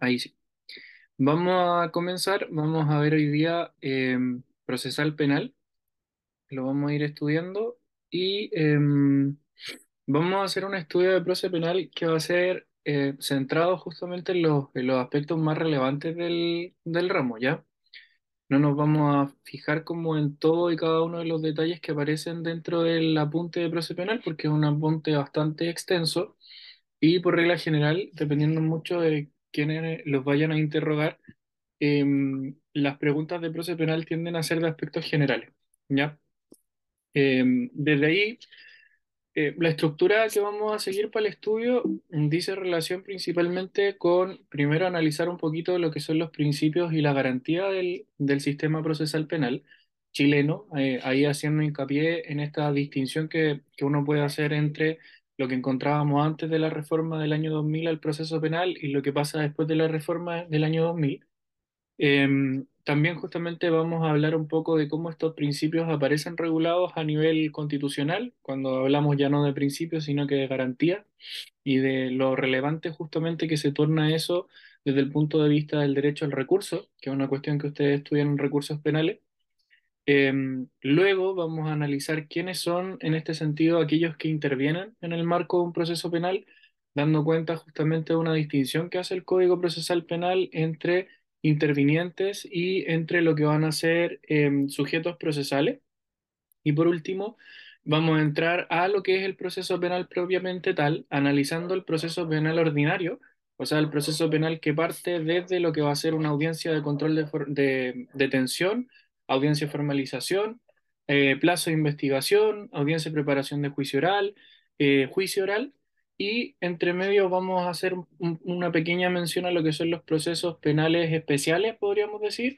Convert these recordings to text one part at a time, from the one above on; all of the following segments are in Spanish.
Ahí sí. Vamos a comenzar, vamos a ver hoy día eh, procesal penal, lo vamos a ir estudiando y eh, vamos a hacer un estudio de proceso penal que va a ser eh, centrado justamente en los, en los aspectos más relevantes del, del ramo, ¿ya? No nos vamos a fijar como en todo y cada uno de los detalles que aparecen dentro del apunte de proceso penal porque es un apunte bastante extenso y por regla general, dependiendo mucho de quiénes los vayan a interrogar, em, las preguntas de proceso penal tienden a ser de aspectos generales, ¿ya? Em, desde ahí, eh, la estructura que vamos a seguir para el estudio dice relación principalmente con, primero, analizar un poquito lo que son los principios y la garantía del, del sistema procesal penal chileno, eh, ahí haciendo hincapié en esta distinción que, que uno puede hacer entre lo que encontrábamos antes de la reforma del año 2000 al proceso penal y lo que pasa después de la reforma del año 2000. Em, también justamente vamos a hablar un poco de cómo estos principios aparecen regulados a nivel constitucional, cuando hablamos ya no de principios, sino que de garantía y de lo relevante justamente que se torna eso desde el punto de vista del derecho al recurso, que es una cuestión que ustedes estudian en recursos penales. Em, luego vamos a analizar quiénes son, en este sentido, aquellos que intervienen en el marco de un proceso penal, dando cuenta justamente de una distinción que hace el Código Procesal Penal entre intervinientes y entre lo que van a ser em, sujetos procesales. Y por último, vamos a entrar a lo que es el proceso penal propiamente tal, analizando el proceso penal ordinario, o sea, el proceso penal que parte desde lo que va a ser una audiencia de control de detención, audiencia formalización, eh, plazo de investigación, audiencia preparación de juicio oral, eh, juicio oral, y entre medio vamos a hacer un, una pequeña mención a lo que son los procesos penales especiales, podríamos decir,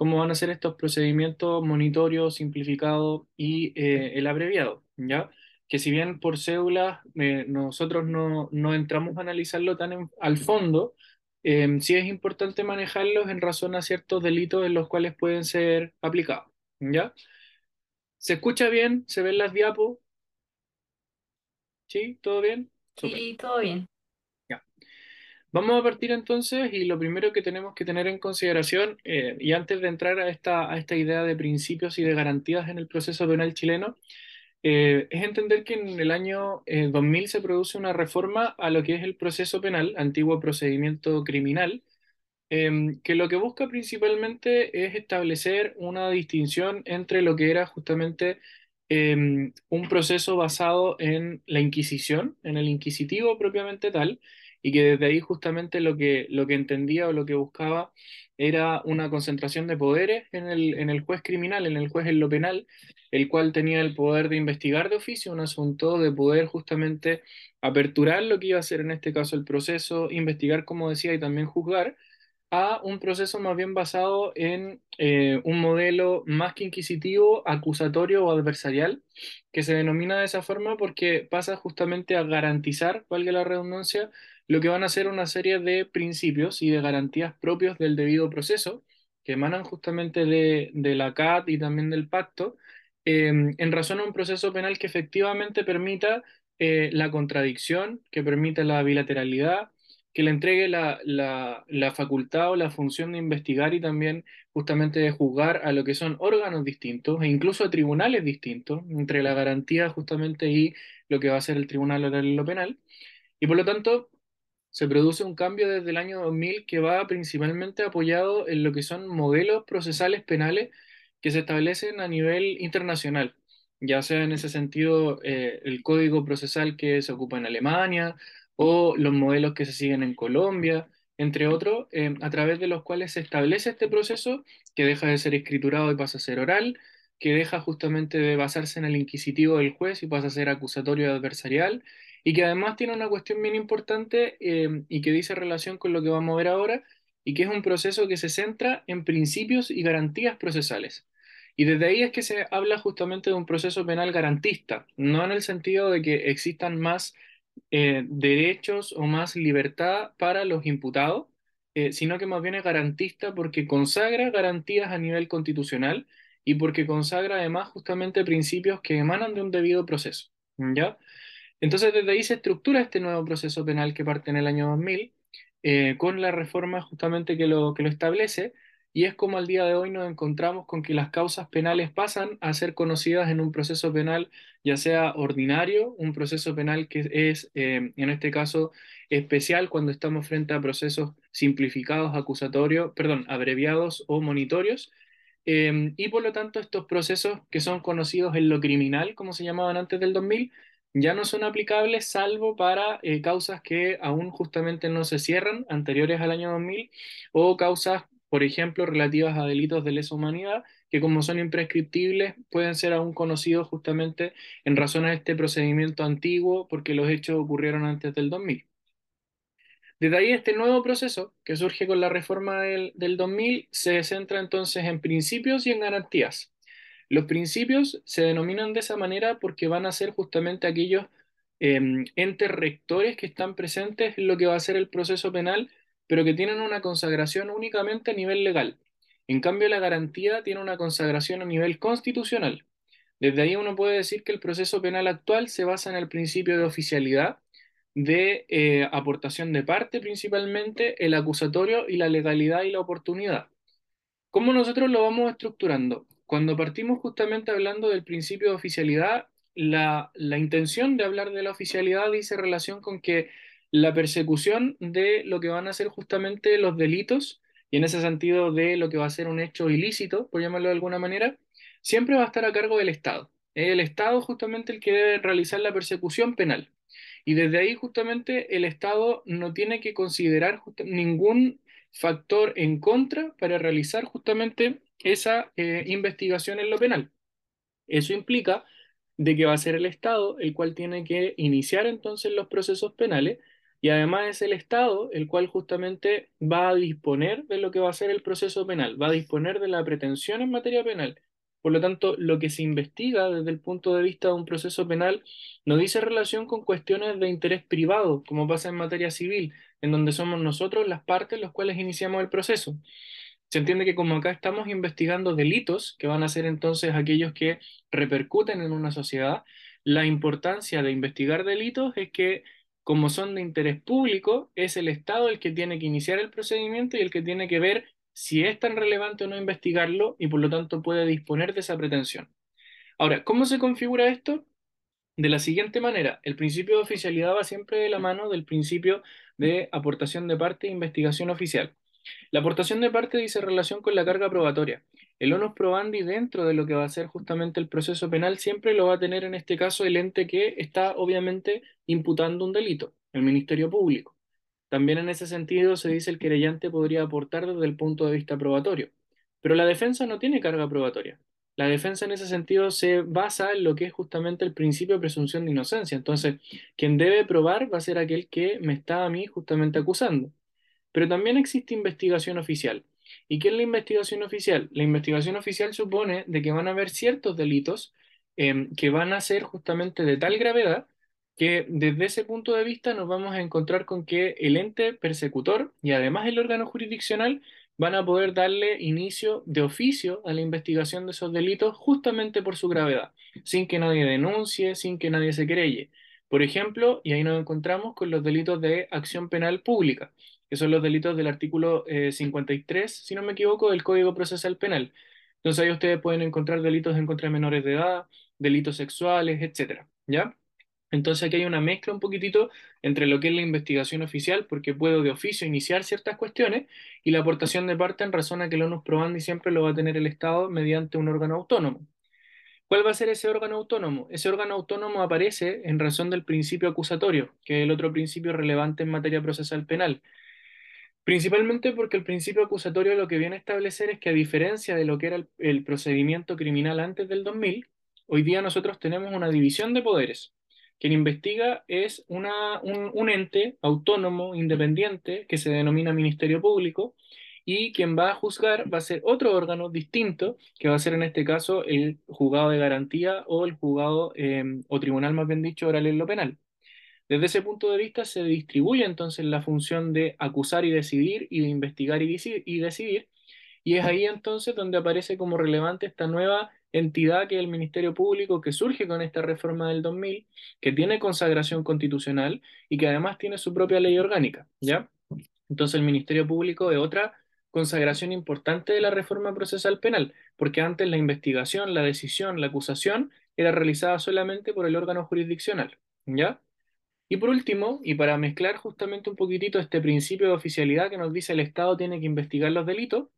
cómo van a ser estos procedimientos monitorio, simplificado y eh, el abreviado, ¿ya? Que si bien por cédula eh, nosotros no, no, entramos a analizarlo tan al fondo, eh, sí es importante manejarlos en razón a ciertos delitos en los cuales pueden ser aplicados, ¿ya? ¿Se escucha bien? ¿Se ven las diapos? ¿Sí? ¿Todo bien? Super. Sí, todo bien. Ya. Vamos a partir entonces y lo primero que tenemos que tener en consideración, eh, y antes de entrar a esta, a esta idea de principios y de garantías en el proceso penal chileno, eh, es entender que en el año eh, 2000 se produce una reforma a lo que es el proceso penal, antiguo procedimiento criminal, eh, que lo que busca principalmente es establecer una distinción entre lo que era justamente eh, un proceso basado en la Inquisición, en el inquisitivo propiamente tal, y que desde ahí justamente lo que, lo que entendía o lo que buscaba era una concentración de poderes en el, en el juez criminal, en el juez en lo penal, el cual tenía el poder de investigar de oficio un asunto, de poder justamente aperturar lo que iba a ser en este caso el proceso, investigar, como decía, y también juzgar, a un proceso más bien basado en eh, un modelo más que inquisitivo, acusatorio o adversarial, que se denomina de esa forma porque pasa justamente a garantizar, valga la redundancia, lo que van a ser una serie de principios y de garantías propios del debido proceso, que emanan justamente de, la CAT y también del pacto, eh, en razón a un proceso penal que efectivamente permita eh, la contradicción, que permita la bilateralidad, que le entregue la, facultad o la función de investigar y también justamente de juzgar a lo que son órganos distintos e incluso a tribunales distintos, entre la garantía justamente y lo que va a ser el tribunal oral en lo penal. Y por lo tanto, se produce un cambio desde el año 2000 que va principalmente apoyado en lo que son modelos procesales penales que se establecen a nivel internacional, ya sea en ese sentido eh, el código procesal que se ocupa en Alemania, o los modelos que se siguen en Colombia, entre otros, eh, a través de los cuales se establece este proceso que deja de ser escriturado y pasa a ser oral, que deja justamente de basarse en el inquisitivo del juez y pasa a ser acusatorio y adversarial, y que además tiene una cuestión bien importante eh, y que dice relación con lo que vamos a ver ahora, y que es un proceso que se centra en principios y garantías procesales. Y desde ahí es que se habla justamente de un proceso penal garantista, no en el sentido de que existan más eh, derechos o más libertad para los imputados, eh, sino que más bien es garantista porque consagra garantías a nivel constitucional y porque consagra además justamente principios que emanan de un debido proceso. ¿ya? Entonces desde ahí se estructura este nuevo proceso penal que parte en el año 2000 eh, con la reforma justamente que lo, que lo establece, y es como al día de hoy nos encontramos con que las causas penales pasan a ser conocidas en un proceso penal, ya sea ordinario, un proceso penal que es, eh, en este caso, especial cuando estamos frente a procesos simplificados, acusatorios, perdón, abreviados o monitorios, eh, y por lo tanto estos procesos que son conocidos en lo criminal, como se llamaban antes del 2000, ya no son aplicables salvo para eh, causas que aún justamente no se cierran anteriores al año 2000 o causas, por ejemplo, relativas a delitos de lesa humanidad que como son imprescriptibles pueden ser aún conocidos justamente en razón a este procedimiento antiguo porque los hechos ocurrieron antes del 2000. Desde ahí este nuevo proceso que surge con la reforma del, del 2000 se centra entonces en principios y en garantías. Los principios se denominan de esa manera porque van a ser justamente aquellos eh, entes rectores que están presentes en lo que va a ser el proceso penal, pero que tienen una consagración únicamente a nivel legal. En cambio, la garantía tiene una consagración a nivel constitucional. Desde ahí uno puede decir que el proceso penal actual se basa en el principio de oficialidad, de eh, aportación de parte principalmente, el acusatorio y la legalidad y la oportunidad. ¿Cómo nosotros lo vamos estructurando? Cuando partimos justamente hablando del principio de oficialidad, la, la intención de hablar de la oficialidad dice relación con que la persecución de lo que van a ser justamente los delitos, y en ese sentido de lo que va a ser un hecho ilícito, por llamarlo de alguna manera, siempre va a estar a cargo del Estado. Es el Estado justamente el que debe realizar la persecución penal. Y desde ahí justamente el Estado no tiene que considerar ningún factor en contra para realizar justamente esa eh, investigación en lo penal. Eso implica de que va a ser el Estado el cual tiene que iniciar entonces los procesos penales y además es el Estado el cual justamente va a disponer de lo que va a ser el proceso penal, va a disponer de la pretensión en materia penal. Por lo tanto, lo que se investiga desde el punto de vista de un proceso penal no dice relación con cuestiones de interés privado, como pasa en materia civil, en donde somos nosotros las partes los cuales iniciamos el proceso. Se entiende que como acá estamos investigando delitos, que van a ser entonces aquellos que repercuten en una sociedad, la importancia de investigar delitos es que como son de interés público, es el Estado el que tiene que iniciar el procedimiento y el que tiene que ver si es tan relevante o no investigarlo y por lo tanto puede disponer de esa pretensión. Ahora, ¿cómo se configura esto? De la siguiente manera, el principio de oficialidad va siempre de la mano del principio de aportación de parte e investigación oficial. La aportación de parte dice relación con la carga probatoria. El onus probandi dentro de lo que va a ser justamente el proceso penal siempre lo va a tener en este caso el ente que está obviamente imputando un delito, el Ministerio Público. También en ese sentido se dice el querellante podría aportar desde el punto de vista probatorio, pero la defensa no tiene carga probatoria. La defensa en ese sentido se basa en lo que es justamente el principio de presunción de inocencia. Entonces, quien debe probar va a ser aquel que me está a mí justamente acusando. Pero también existe investigación oficial. ¿Y qué es la investigación oficial? La investigación oficial supone de que van a haber ciertos delitos eh, que van a ser justamente de tal gravedad que desde ese punto de vista nos vamos a encontrar con que el ente persecutor y además el órgano jurisdiccional van a poder darle inicio de oficio a la investigación de esos delitos justamente por su gravedad, sin que nadie denuncie, sin que nadie se querelle. Por ejemplo, y ahí nos encontramos con los delitos de acción penal pública, que son los delitos del artículo 53, eh, si no me equivoco, del Código Procesal Penal. Entonces ahí ustedes pueden encontrar delitos en contra de menores de edad, delitos sexuales, etcétera, ¿ya? Entonces aquí hay una mezcla un poquitito entre lo que es la investigación oficial, porque puedo de oficio iniciar ciertas cuestiones, y la aportación de parte en razón a que el onus probandi siempre lo va a tener el Estado mediante un órgano autónomo. ¿Cuál va a ser ese órgano autónomo? Ese órgano autónomo aparece en razón del principio acusatorio, que es el otro principio relevante en materia procesal penal. Principalmente porque el principio acusatorio lo que viene a establecer es que a diferencia de lo que era el, procedimiento criminal antes del 2000, hoy día nosotros tenemos una división de poderes. Quien investiga es una, un, ente autónomo, independiente, que se denomina Ministerio Público, y quien va a juzgar va a ser otro órgano distinto, que va a ser en este caso el juzgado de garantía o el juzgado, eh, o tribunal más bien dicho, oral en lo penal. Desde ese punto de vista se distribuye entonces la función de acusar y decidir y de investigar y, decidir, y es ahí entonces donde aparece como relevante esta nueva entidad que es el Ministerio Público, que surge con esta reforma del 2000, que tiene consagración constitucional y que además tiene su propia ley orgánica, ¿ya? Entonces el Ministerio Público es otra consagración importante de la reforma procesal penal, porque antes la investigación, la decisión, la acusación era realizada solamente por el órgano jurisdiccional, ¿ya? Y por último, y para mezclar justamente un poquitito este principio de oficialidad que nos dice el Estado tiene que investigar los delitos,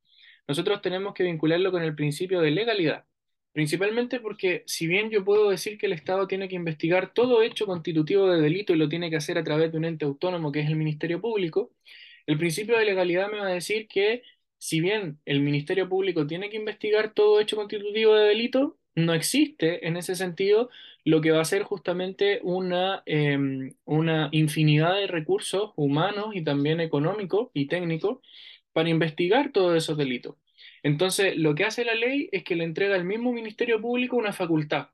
nosotros tenemos que vincularlo con el principio de legalidad. Principalmente porque si bien yo puedo decir que el Estado tiene que investigar todo hecho constitutivo de delito y lo tiene que hacer a través de un ente autónomo que es el Ministerio Público, el principio de legalidad me va a decir que si bien el Ministerio Público tiene que investigar todo hecho constitutivo de delito, no existe en ese sentido lo que va a ser justamente una, em, una infinidad de recursos humanos y también económicos y técnicos para investigar todos esos delitos. Entonces, lo que hace la ley es que le entrega al mismo Ministerio Público una facultad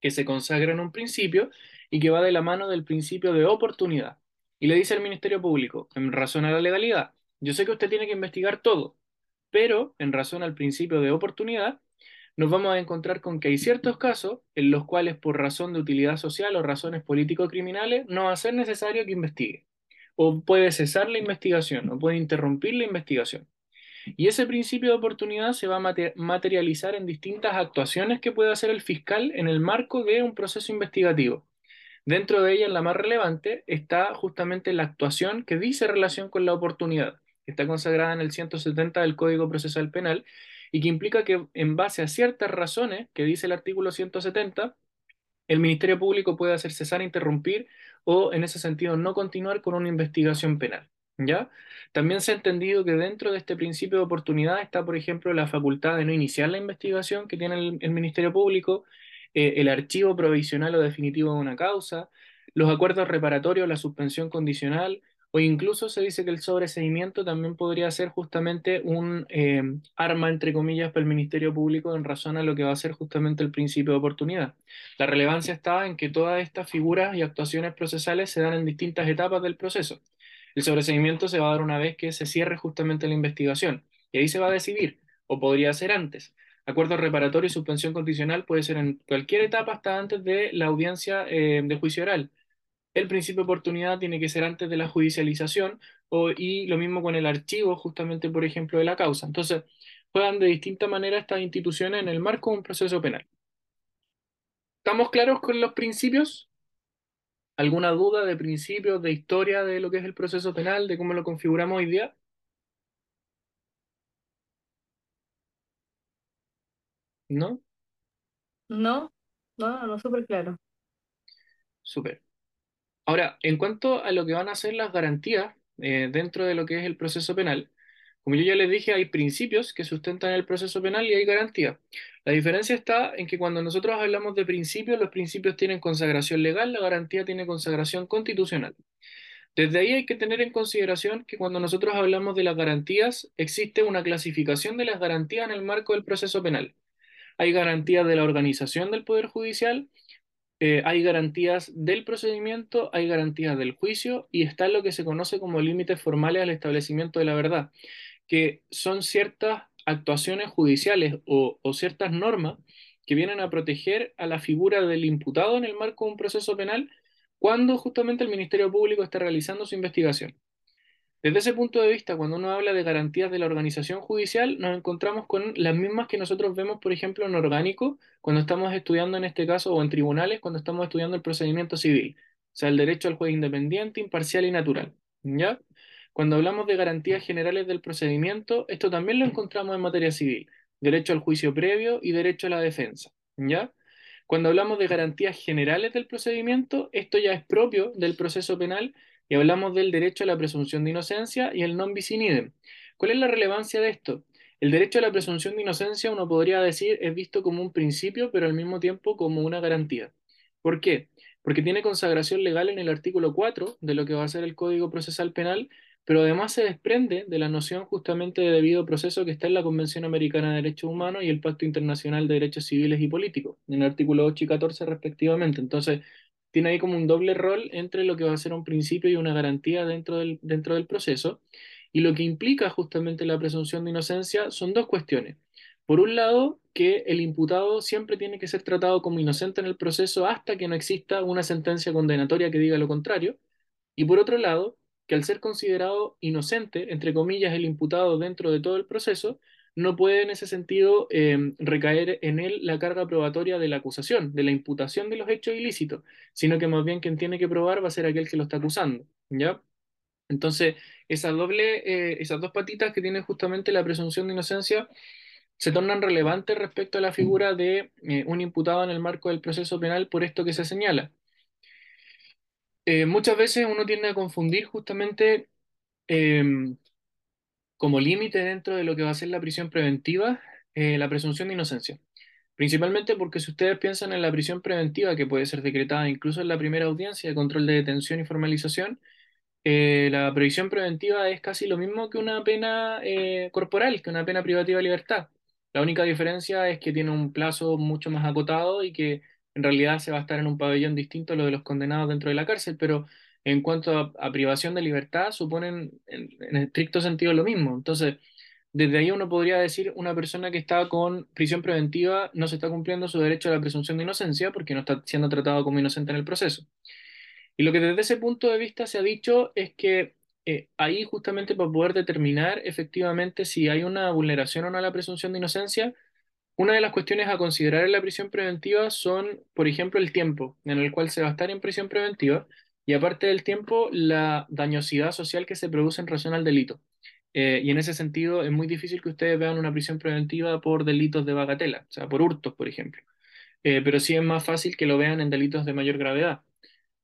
que se consagra en un principio y que va de la mano del principio de oportunidad. Y le dice al Ministerio Público, en razón a la legalidad, yo sé que usted tiene que investigar todo, pero en razón al principio de oportunidad, nos vamos a encontrar con que hay ciertos casos en los cuales por razón de utilidad social o razones político-criminales no va a ser necesario que investigue. O puede cesar la investigación, o puede interrumpir la investigación. Y ese principio de oportunidad se va a materializar en distintas actuaciones que puede hacer el fiscal en el marco de un proceso investigativo. Dentro de ella, la más relevante, está justamente la actuación que dice relación con la oportunidad, que está consagrada en el 170 del Código Procesal Penal y que implica que en base a ciertas razones que dice el artículo 170, el Ministerio Público puede hacer cesar, interrumpir o, en ese sentido, no continuar con una investigación penal. ¿Ya? También se ha entendido que dentro de este principio de oportunidad está, por ejemplo, la facultad de no iniciar la investigación que tiene el, Ministerio Público, eh, el archivo provisional o definitivo de una causa, los acuerdos reparatorios, la suspensión condicional, o incluso se dice que el sobreseimiento también podría ser justamente un eh, arma, entre comillas, para el Ministerio Público en razón a lo que va a ser justamente el principio de oportunidad. La relevancia está en que todas estas figuras y actuaciones procesales se dan en distintas etapas del proceso. El sobreseimiento se va a dar una vez que se cierre justamente la investigación. Y ahí se va a decidir, o podría ser antes. Acuerdo reparatorio y suspensión condicional puede ser en cualquier etapa hasta antes de la audiencia eh, de juicio oral. El principio de oportunidad tiene que ser antes de la judicialización o, y lo mismo con el archivo, justamente, por ejemplo, de la causa. Entonces, juegan de distinta manera estas instituciones en el marco de un proceso penal. ¿Estamos claros con los principios? ¿Alguna duda de principios, de historia de lo que es el proceso penal, de cómo lo configuramos hoy día? ¿No? No, no, no, súper claro. Súper. Ahora, en cuanto a lo que van a ser las garantías eh, dentro de lo que es el proceso penal, como yo ya les dije, hay principios que sustentan el proceso penal y hay garantías. La diferencia está en que cuando nosotros hablamos de principios, los principios tienen consagración legal, la garantía tiene consagración constitucional. Desde ahí hay que tener en consideración que cuando nosotros hablamos de las garantías, existe una clasificación de las garantías en el marco del proceso penal. Hay garantías de la organización del Poder Judicial, eh, hay garantías del procedimiento, hay garantías del juicio y está lo que se conoce como límites formales al establecimiento de la verdad que son ciertas actuaciones judiciales o, ciertas normas que vienen a proteger a la figura del imputado en el marco de un proceso penal cuando justamente el Ministerio Público está realizando su investigación. Desde ese punto de vista, cuando uno habla de garantías de la organización judicial, nos encontramos con las mismas que nosotros vemos, por ejemplo, en orgánico, cuando estamos estudiando en este caso, o en tribunales, cuando estamos estudiando el procedimiento civil, o sea, el derecho al juez independiente, imparcial y natural. ¿Ya? Cuando hablamos de garantías generales del procedimiento, esto también lo encontramos en materia civil, derecho al juicio previo y derecho a la defensa, ¿ya? Cuando hablamos de garantías generales del procedimiento, esto ya es propio del proceso penal y hablamos del derecho a la presunción de inocencia y el non bis idem. ¿Cuál es la relevancia de esto? El derecho a la presunción de inocencia, uno podría decir, es visto como un principio, pero al mismo tiempo como una garantía. ¿Por qué? Porque tiene consagración legal en el artículo 4 de lo que va a ser el Código Procesal Penal, pero además se desprende de la noción justamente de debido proceso que está en la Convención Americana de Derechos Humanos y el Pacto Internacional de Derechos Civiles y Políticos, en el artículo 8 y 14 respectivamente. Entonces, tiene ahí como un doble rol entre lo que va a ser un principio y una garantía dentro del, dentro del proceso. Y lo que implica justamente la presunción de inocencia son dos cuestiones. Por un lado, que el imputado siempre tiene que ser tratado como inocente en el proceso hasta que no exista una sentencia condenatoria que diga lo contrario. Y por otro lado, que al ser considerado inocente, entre comillas, el imputado dentro de todo el proceso, no puede en ese sentido eh, recaer en él la carga probatoria de la acusación, de la imputación de los hechos ilícitos, sino que más bien quien tiene que probar va a ser aquel que lo está acusando, ¿ya? Entonces, esa doble, eh, esas dos patitas que tiene justamente la presunción de inocencia se tornan relevantes respecto a la figura de eh, un imputado en el marco del proceso penal por esto que se señala. muchas veces uno tiende a confundir justamente em, como límite dentro de lo que va a ser la prisión preventiva, eh, la presunción de inocencia. Principalmente porque si ustedes piensan en la prisión preventiva, que puede ser decretada incluso en la primera audiencia de control de detención y formalización, eh, la previsión preventiva es casi lo mismo que una pena eh, corporal, que una pena privativa de libertad. La única diferencia es que tiene un plazo mucho más acotado y que en realidad se va a estar en un pabellón distinto a lo de los condenados dentro de la cárcel, pero en cuanto a, privación de libertad, suponen en, en, estricto sentido lo mismo. Entonces, desde ahí uno podría decir una persona que está con prisión preventiva no se está cumpliendo su derecho a la presunción de inocencia porque no está siendo tratado como inocente en el proceso. Y lo que desde ese punto de vista se ha dicho es que eh, ahí justamente para poder determinar efectivamente si hay una vulneración o no a la presunción de inocencia, una de las cuestiones a considerar en la prisión preventiva son, por ejemplo, el tiempo en el cual se va a estar en prisión preventiva y aparte del tiempo, la dañosidad social que se produce en relación al delito. Eh, y en ese sentido es muy difícil que ustedes vean una prisión preventiva por delitos de bagatela, o sea, por hurtos, por ejemplo. Eh, pero sí es más fácil que lo vean en delitos de mayor gravedad.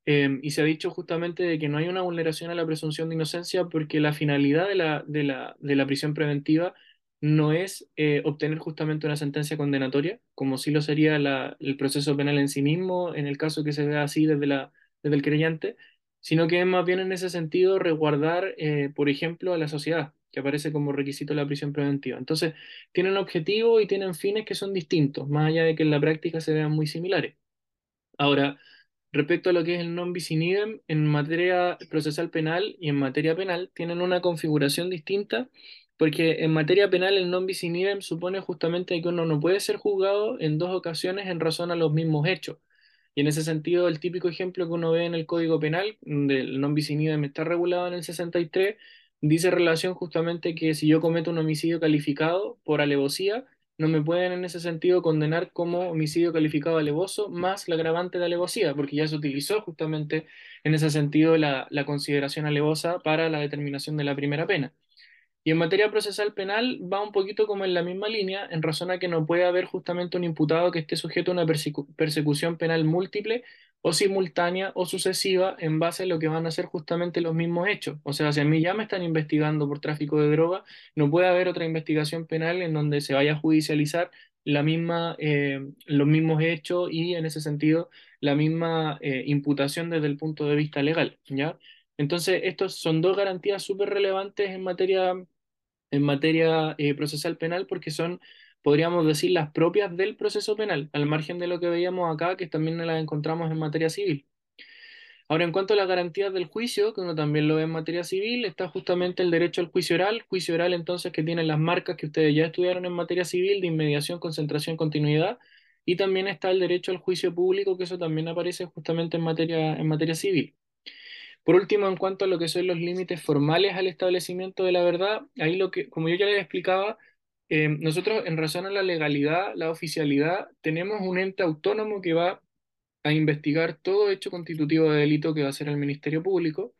Eh, y se ha dicho justamente de que no hay una vulneración a la presunción de inocencia porque la finalidad de la, de la, de la prisión preventiva no es obtener justamente una sentencia condenatoria, como sí lo sería el proceso penal en sí mismo, en el caso que se vea así desde la desde el creyente, sino que es más bien en ese sentido resguardar, eh, por ejemplo, a la sociedad, que aparece como requisito de la prisión preventiva. Entonces, tienen objetivos y tienen fines que son distintos, más allá de que en la práctica se vean muy similares. Ahora, respecto a lo que es el non bis in idem, en materia procesal penal y en materia penal tienen una configuración distinta, porque en materia penal el non bis in idem supone justamente que uno no puede ser juzgado en dos ocasiones en razón a los mismos hechos. Y en ese sentido, el típico ejemplo que uno ve en el Código Penal, del non bis in idem está regulado en el 63, dice relación justamente que si yo cometo un homicidio calificado por alevosía, no me pueden en ese sentido condenar como homicidio calificado alevoso más la agravante de alevosía, porque ya se utilizó justamente en ese sentido la, la consideración alevosa para la determinación de la primera pena. Y en materia procesal penal va un poquito como en la misma línea, en razón a que no puede haber justamente un imputado que esté sujeto a una persecución penal múltiple o simultánea o sucesiva en base a lo que van a ser justamente los mismos hechos. O sea, si a mí ya me están investigando por tráfico de droga, no puede haber otra investigación penal en donde se vaya a judicializar la misma, eh, los mismos hechos y en ese sentido la misma eh, imputación desde el punto de vista legal, ¿ya? Entonces, estos son dos garantías súper relevantes en materia, en materia eh, procesal penal porque son, podríamos decir, las propias del proceso penal, al margen de lo que veíamos acá, que también las encontramos en materia civil. Ahora, en cuanto a las garantías del juicio, que uno también lo ve en materia civil, está justamente el derecho al juicio oral, juicio oral entonces que tiene las marcas que ustedes ya estudiaron en materia civil de inmediación, concentración, continuidad, y también está el derecho al juicio público, que eso también aparece justamente en materia, en materia civil. Por último, en cuanto a lo que son los límites formales al establecimiento de la verdad, ahí lo que, como yo ya les explicaba, eh, nosotros en razón a la legalidad, la oficialidad, tenemos un ente autónomo que va a investigar todo hecho constitutivo de delito que va a ser el Ministerio Público,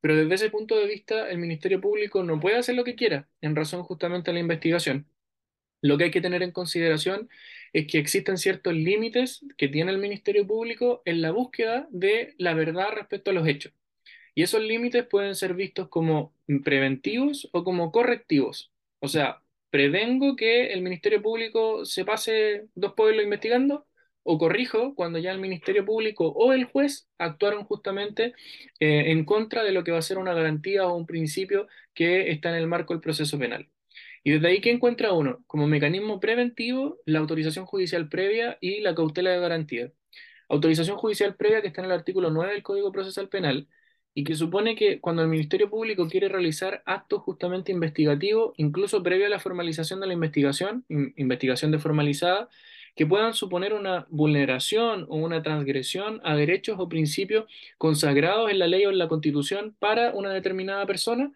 pero desde ese punto de vista el Ministerio Público no puede hacer lo que quiera en razón justamente a la investigación. Lo que hay que tener en consideración es que existen ciertos límites que tiene el Ministerio Público en la búsqueda de la verdad respecto a los hechos. Y esos límites pueden ser vistos como preventivos o como correctivos. O sea, prevengo que el Ministerio Público se pase dos pueblos investigando o corrijo cuando ya el Ministerio Público o el juez actuaron justamente eh, en contra de lo que va a ser una garantía o un principio que está en el marco del proceso penal. Y desde ahí que encuentra uno como mecanismo preventivo la autorización judicial previa y la cautela de garantía. Autorización judicial previa que está en el artículo 9 del Código Procesal Penal y que supone que cuando el Ministerio Público quiere realizar actos justamente investigativos, incluso previo a la formalización de la investigación, investigación deformalizada, que puedan suponer una vulneración o una transgresión a derechos o principios consagrados en la ley o en la Constitución para una determinada persona,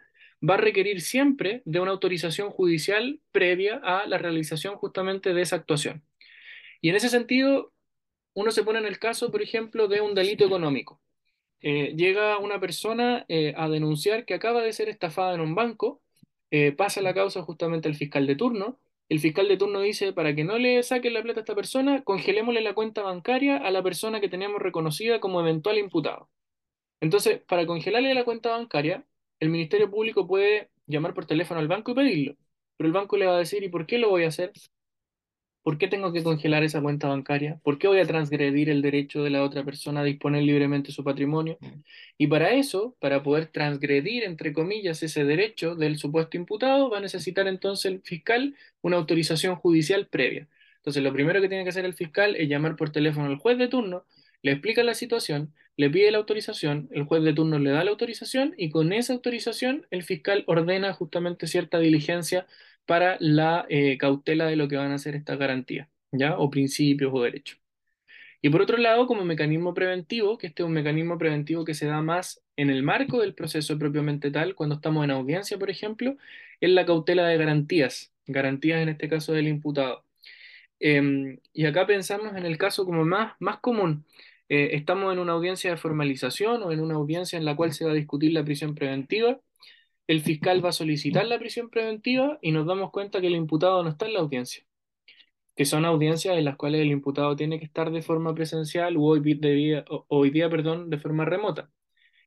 va a requerir siempre de una autorización judicial previa a la realización justamente de esa actuación. Y en ese sentido, uno se pone en el caso, por ejemplo, de un delito económico. Eh, llega una persona eh, a denunciar que acaba de ser estafada en un banco, eh, pasa la causa justamente al fiscal de turno, el fiscal de turno dice, para que no le saquen la plata a esta persona, congelémosle la cuenta bancaria a la persona que teníamos reconocida como eventual imputado. Entonces, para congelarle la cuenta bancaria, el Ministerio Público puede llamar por teléfono al banco y pedirlo, pero el banco le va a decir, ¿y por qué lo voy a hacer? ¿Por qué tengo que congelar esa cuenta bancaria? ¿Por qué voy a transgredir el derecho de la otra persona a disponer libremente su patrimonio? Y para eso, para poder transgredir, entre comillas, ese derecho del supuesto imputado, va a necesitar entonces el fiscal una autorización judicial previa. Entonces, lo primero que tiene que hacer el fiscal es llamar por teléfono al juez de turno, le explica la situación, le pide la autorización, el juez de turno le da la autorización y con esa autorización el fiscal ordena justamente cierta diligencia para la eh, cautela de lo que van a ser estas garantías, ¿ya? O principios o derechos. Y por otro lado, como mecanismo preventivo, que este es un mecanismo preventivo que se da más en el marco del proceso propiamente tal, cuando estamos en audiencia, por ejemplo, es la cautela de garantías, garantías en este caso del imputado. Em, y acá pensamos en el caso como más, más común. Eh, estamos en una audiencia de formalización o en una audiencia en la cual se va a discutir la prisión preventiva el fiscal va a solicitar la prisión preventiva y nos damos cuenta que el imputado no está en la audiencia, que son audiencias en las cuales el imputado tiene que estar de forma presencial o hoy, día, hoy día perdón, de forma remota.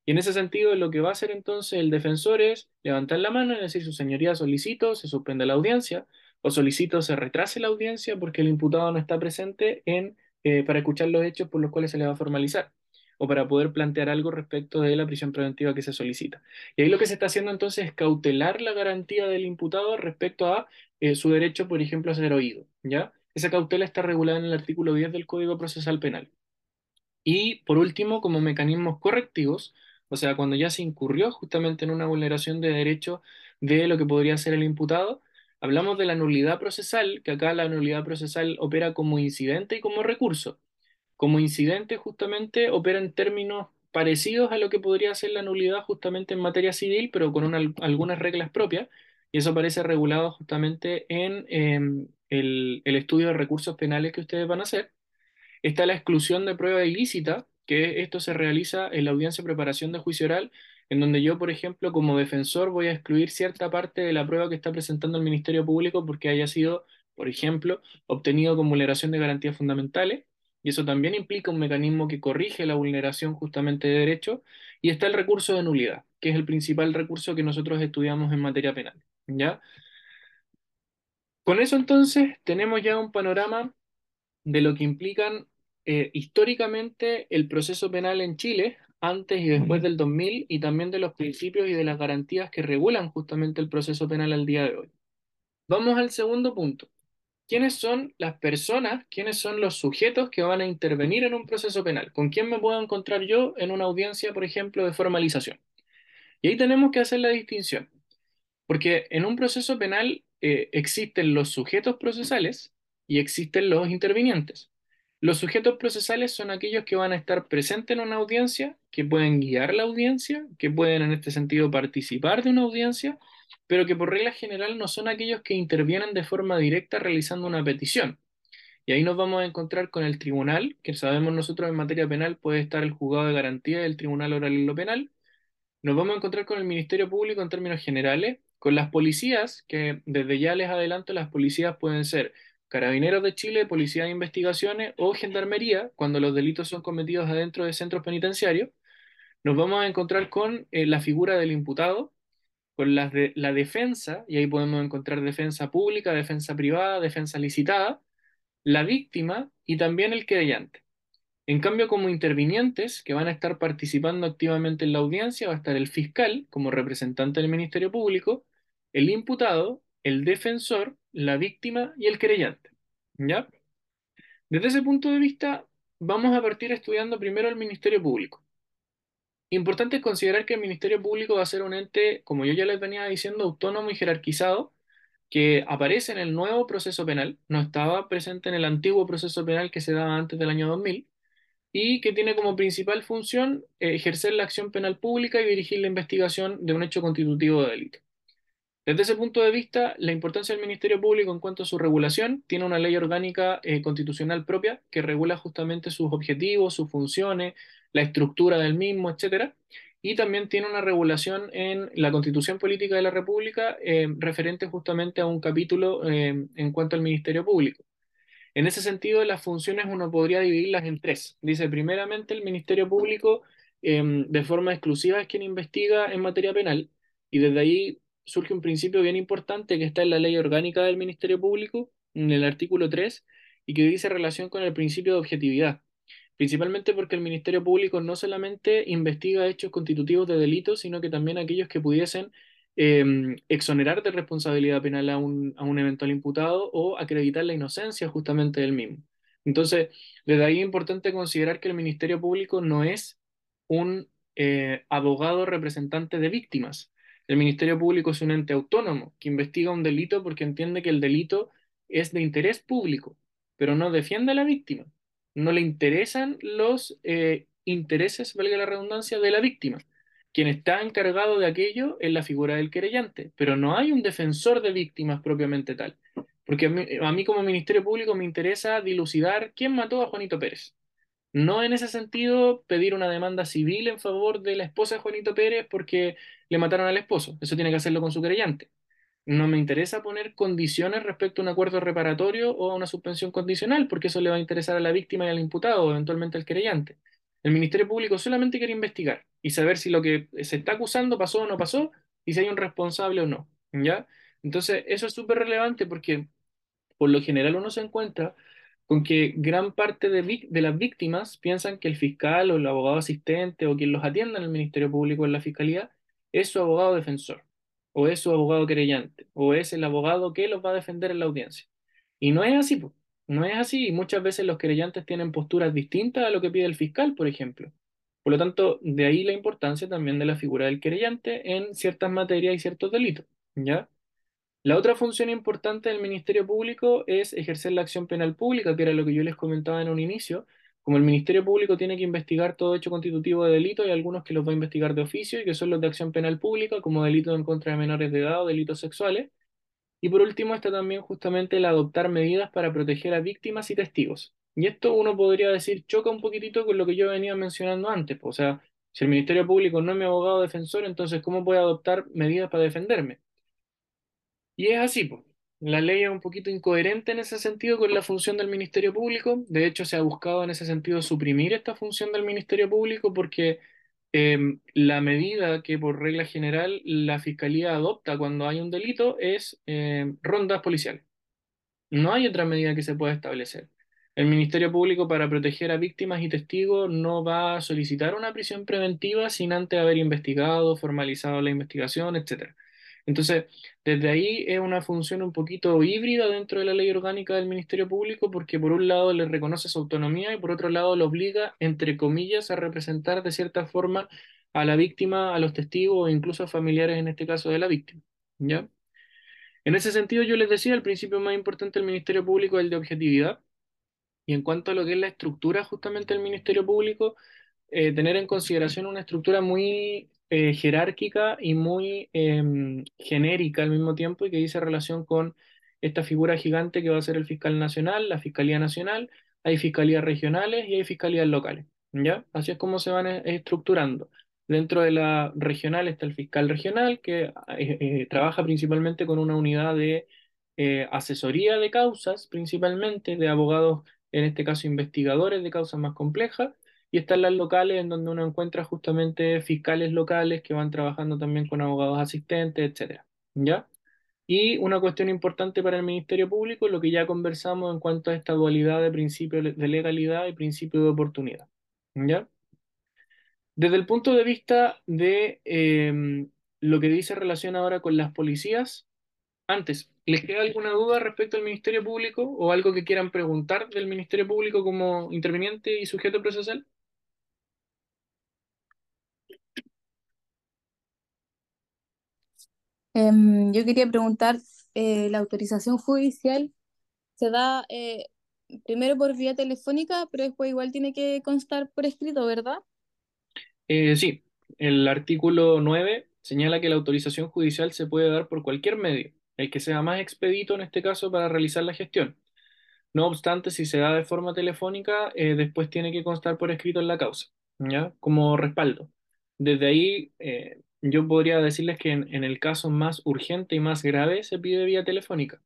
Y en ese sentido, lo que va a hacer entonces el defensor es levantar la mano y decir, su señoría solicito, se suspende la audiencia, o solicito, se retrase la audiencia porque el imputado no está presente en, eh, para escuchar los hechos por los cuales se le va a formalizar o para poder plantear algo respecto de la prisión preventiva que se solicita. Y ahí lo que se está haciendo entonces es cautelar la garantía del imputado respecto a eh, su derecho, por ejemplo, a ser oído. ¿ya? Esa cautela está regulada en el artículo 10 del Código Procesal Penal. Y por último, como mecanismos correctivos, o sea, cuando ya se incurrió justamente en una vulneración de derecho de lo que podría ser el imputado, hablamos de la nulidad procesal, que acá la nulidad procesal opera como incidente y como recurso como incidente justamente opera en términos parecidos a lo que podría ser la nulidad justamente en materia civil, pero con algunas reglas propias, y eso aparece regulado justamente en em, el, estudio de recursos penales que ustedes van a hacer. Está la exclusión de prueba ilícita, que esto se realiza en la audiencia de preparación de juicio oral, en donde yo, por ejemplo, como defensor voy a excluir cierta parte de la prueba que está presentando el Ministerio Público porque haya sido, por ejemplo, obtenido con vulneración de garantías fundamentales y eso también implica un mecanismo que corrige la vulneración justamente de derechos, y está el recurso de nulidad, que es el principal recurso que nosotros estudiamos en materia penal, ¿ya? Con eso entonces tenemos ya un panorama de lo que implican eh, históricamente el proceso penal en Chile antes y después del 2000 y también de los principios y de las garantías que regulan justamente el proceso penal al día de hoy. Vamos al segundo punto, quiénes son las personas, quiénes son los sujetos que van a intervenir en un proceso penal, con quién me puedo encontrar yo en una audiencia, por ejemplo, de formalización. Y ahí tenemos que hacer la distinción, porque en un proceso penal eh, existen los sujetos procesales y existen los intervinientes. Los sujetos procesales son aquellos que van a estar presentes en una audiencia, que pueden guiar la audiencia, que pueden en este sentido participar de una audiencia pero que por regla general no son aquellos que intervienen de forma directa realizando una petición. Y ahí nos vamos a encontrar con el tribunal, que sabemos nosotros en materia penal puede estar el juzgado de garantía del tribunal oral en lo penal. Nos vamos a encontrar con el Ministerio Público en términos generales, con las policías, que desde ya les adelanto, las policías pueden ser Carabineros de Chile, Policía de Investigaciones o Gendarmería, cuando los delitos son cometidos adentro de centros penitenciarios. Nos vamos a encontrar con eh, la figura del imputado, con las de, la defensa, y ahí podemos encontrar defensa pública, defensa privada, defensa licitada, la víctima y también el querellante. En cambio, como intervinientes que van a estar participando activamente en la audiencia, va a estar el fiscal como representante del Ministerio Público, el imputado, el defensor, la víctima y el querellante. ¿Ya? Desde ese punto de vista, vamos a partir estudiando primero el Ministerio Público. Importante es considerar que el Ministerio Público va a ser un ente, como yo ya les venía diciendo, autónomo y jerarquizado, que aparece en el nuevo proceso penal, no estaba presente en el antiguo proceso penal que se daba antes del año 2000, y que tiene como principal función eh, ejercer la acción penal pública y dirigir la investigación de un hecho constitutivo de delito. Desde ese punto de vista, la importancia del Ministerio Público en cuanto a su regulación, tiene una ley orgánica eh, constitucional propia que regula justamente sus objetivos, sus funciones, la estructura del mismo, etcétera, y también tiene una regulación en la Constitución Política de la República eh, referente justamente a un capítulo eh, en cuanto al Ministerio Público. En ese sentido, las funciones uno podría dividirlas en tres. Dice, primeramente, el Ministerio Público eh, de forma exclusiva es quien investiga en materia penal y desde ahí surge un principio bien importante que está en la ley orgánica del Ministerio Público, en el artículo 3, y que dice relación con el principio de objetividad. Principalmente porque el Ministerio Público no solamente investiga hechos constitutivos de delitos, sino que también aquellos que pudiesen eh, exonerar de responsabilidad penal a un, a un eventual imputado o acreditar la inocencia justamente del mismo. Entonces, desde ahí es importante considerar que el Ministerio Público no es un eh, abogado representante de víctimas. El Ministerio Público es un ente autónomo que investiga un delito porque entiende que el delito es de interés público, pero no defiende a la víctima. No le interesan los eh, intereses, valga la redundancia, de la víctima. Quien está encargado de aquello es la figura del querellante, pero no hay un defensor de víctimas propiamente tal. Porque a mí, a mí como Ministerio Público me interesa dilucidar quién mató a Juanito Pérez. No en ese sentido pedir una demanda civil en favor de la esposa de Juanito Pérez porque le mataron al esposo. Eso tiene que hacerlo con su querellante. No me interesa poner condiciones respecto a un acuerdo reparatorio o a una suspensión condicional, porque eso le va a interesar a la víctima y al imputado o eventualmente al querellante. El Ministerio Público solamente quiere investigar y saber si lo que se está acusando pasó o no pasó y si hay un responsable o no. ¿Ya? Entonces, eso es súper relevante porque por lo general uno se encuentra con que gran parte de, de, las víctimas piensan que el fiscal o el abogado asistente o quien los atienda en el Ministerio Público en la Fiscalía es su abogado defensor, o es su abogado querellante, o es el abogado que los va a defender en la audiencia. Y no es así, no es así, y muchas veces los querellantes tienen posturas distintas a lo que pide el fiscal, por ejemplo. Por lo tanto, de ahí la importancia también de la figura del querellante en ciertas materias y ciertos delitos, ¿ya? La otra función importante del Ministerio Público es ejercer la acción penal pública, que era lo que yo les comentaba en un inicio. Como el Ministerio Público tiene que investigar todo hecho constitutivo de delito, hay algunos que los va a investigar de oficio y que son los de acción penal pública, como delitos en contra de menores de edad o delitos sexuales. Y por último está también justamente el adoptar medidas para proteger a víctimas y testigos. Y esto uno podría decir choca un poquitito con lo que yo venía mencionando antes. O sea, si el Ministerio Público no es mi abogado defensor, entonces ¿cómo voy a adoptar medidas para defenderme? Y es así, pues. La ley es un poquito incoherente en ese sentido con la función del Ministerio Público. De hecho, se ha buscado en ese sentido suprimir esta función del Ministerio Público porque eh, la medida que por regla general la Fiscalía adopta cuando hay un delito es eh, rondas policiales. No hay otra medida que se pueda establecer. El Ministerio Público para proteger a víctimas y testigos no va a solicitar una prisión preventiva sin antes haber investigado, formalizado la investigación, etc. Entonces, desde ahí es una función un poquito híbrida dentro de la ley orgánica del Ministerio Público porque por un lado le reconoce su autonomía y por otro lado lo obliga, entre comillas, a representar de cierta forma a la víctima, a los testigos o incluso a familiares, en este caso, de la víctima. ¿Ya? En ese sentido, yo les decía, el principio más importante del Ministerio Público es el de objetividad. Y en cuanto a lo que es la estructura justamente del Ministerio Público, eh, tener en consideración una estructura muy eh, jerárquica y muy eh, genérica al mismo tiempo y que dice relación con esta figura gigante que va a ser el fiscal nacional, la Fiscalía Nacional, hay fiscalías regionales y hay fiscalías locales. ¿ya? Así es como se van eh, estructurando. Dentro de la regional está el fiscal regional que eh, eh, trabaja principalmente con una unidad de asesoría de causas, principalmente de abogados, en este caso investigadores de causas más complejas y están las locales en donde uno encuentra justamente fiscales locales que van trabajando también con abogados asistentes, etcétera, ¿ya? Y una cuestión importante para el Ministerio Público, lo que ya conversamos en cuanto a esta dualidad de principio de legalidad y principio de oportunidad, ¿ya? Desde el punto de vista de eh, lo que dice relación ahora con las policías, antes, ¿les queda alguna duda respecto al Ministerio Público o algo que quieran preguntar del Ministerio Público como interviniente y sujeto procesal? Em, yo quería preguntar, eh, la autorización judicial se da eh, primero por vía telefónica, pero después igual tiene que constar por escrito, ¿verdad? Eh, sí, el artículo 9 señala que la autorización judicial se puede dar por cualquier medio, el que sea más expedito en este caso para realizar la gestión. No obstante, si se da de forma telefónica, después tiene que constar por escrito en la causa, ¿ya? Como respaldo. Desde ahí, yo podría decirles que en, en el caso más urgente y más grave se pide vía telefónica,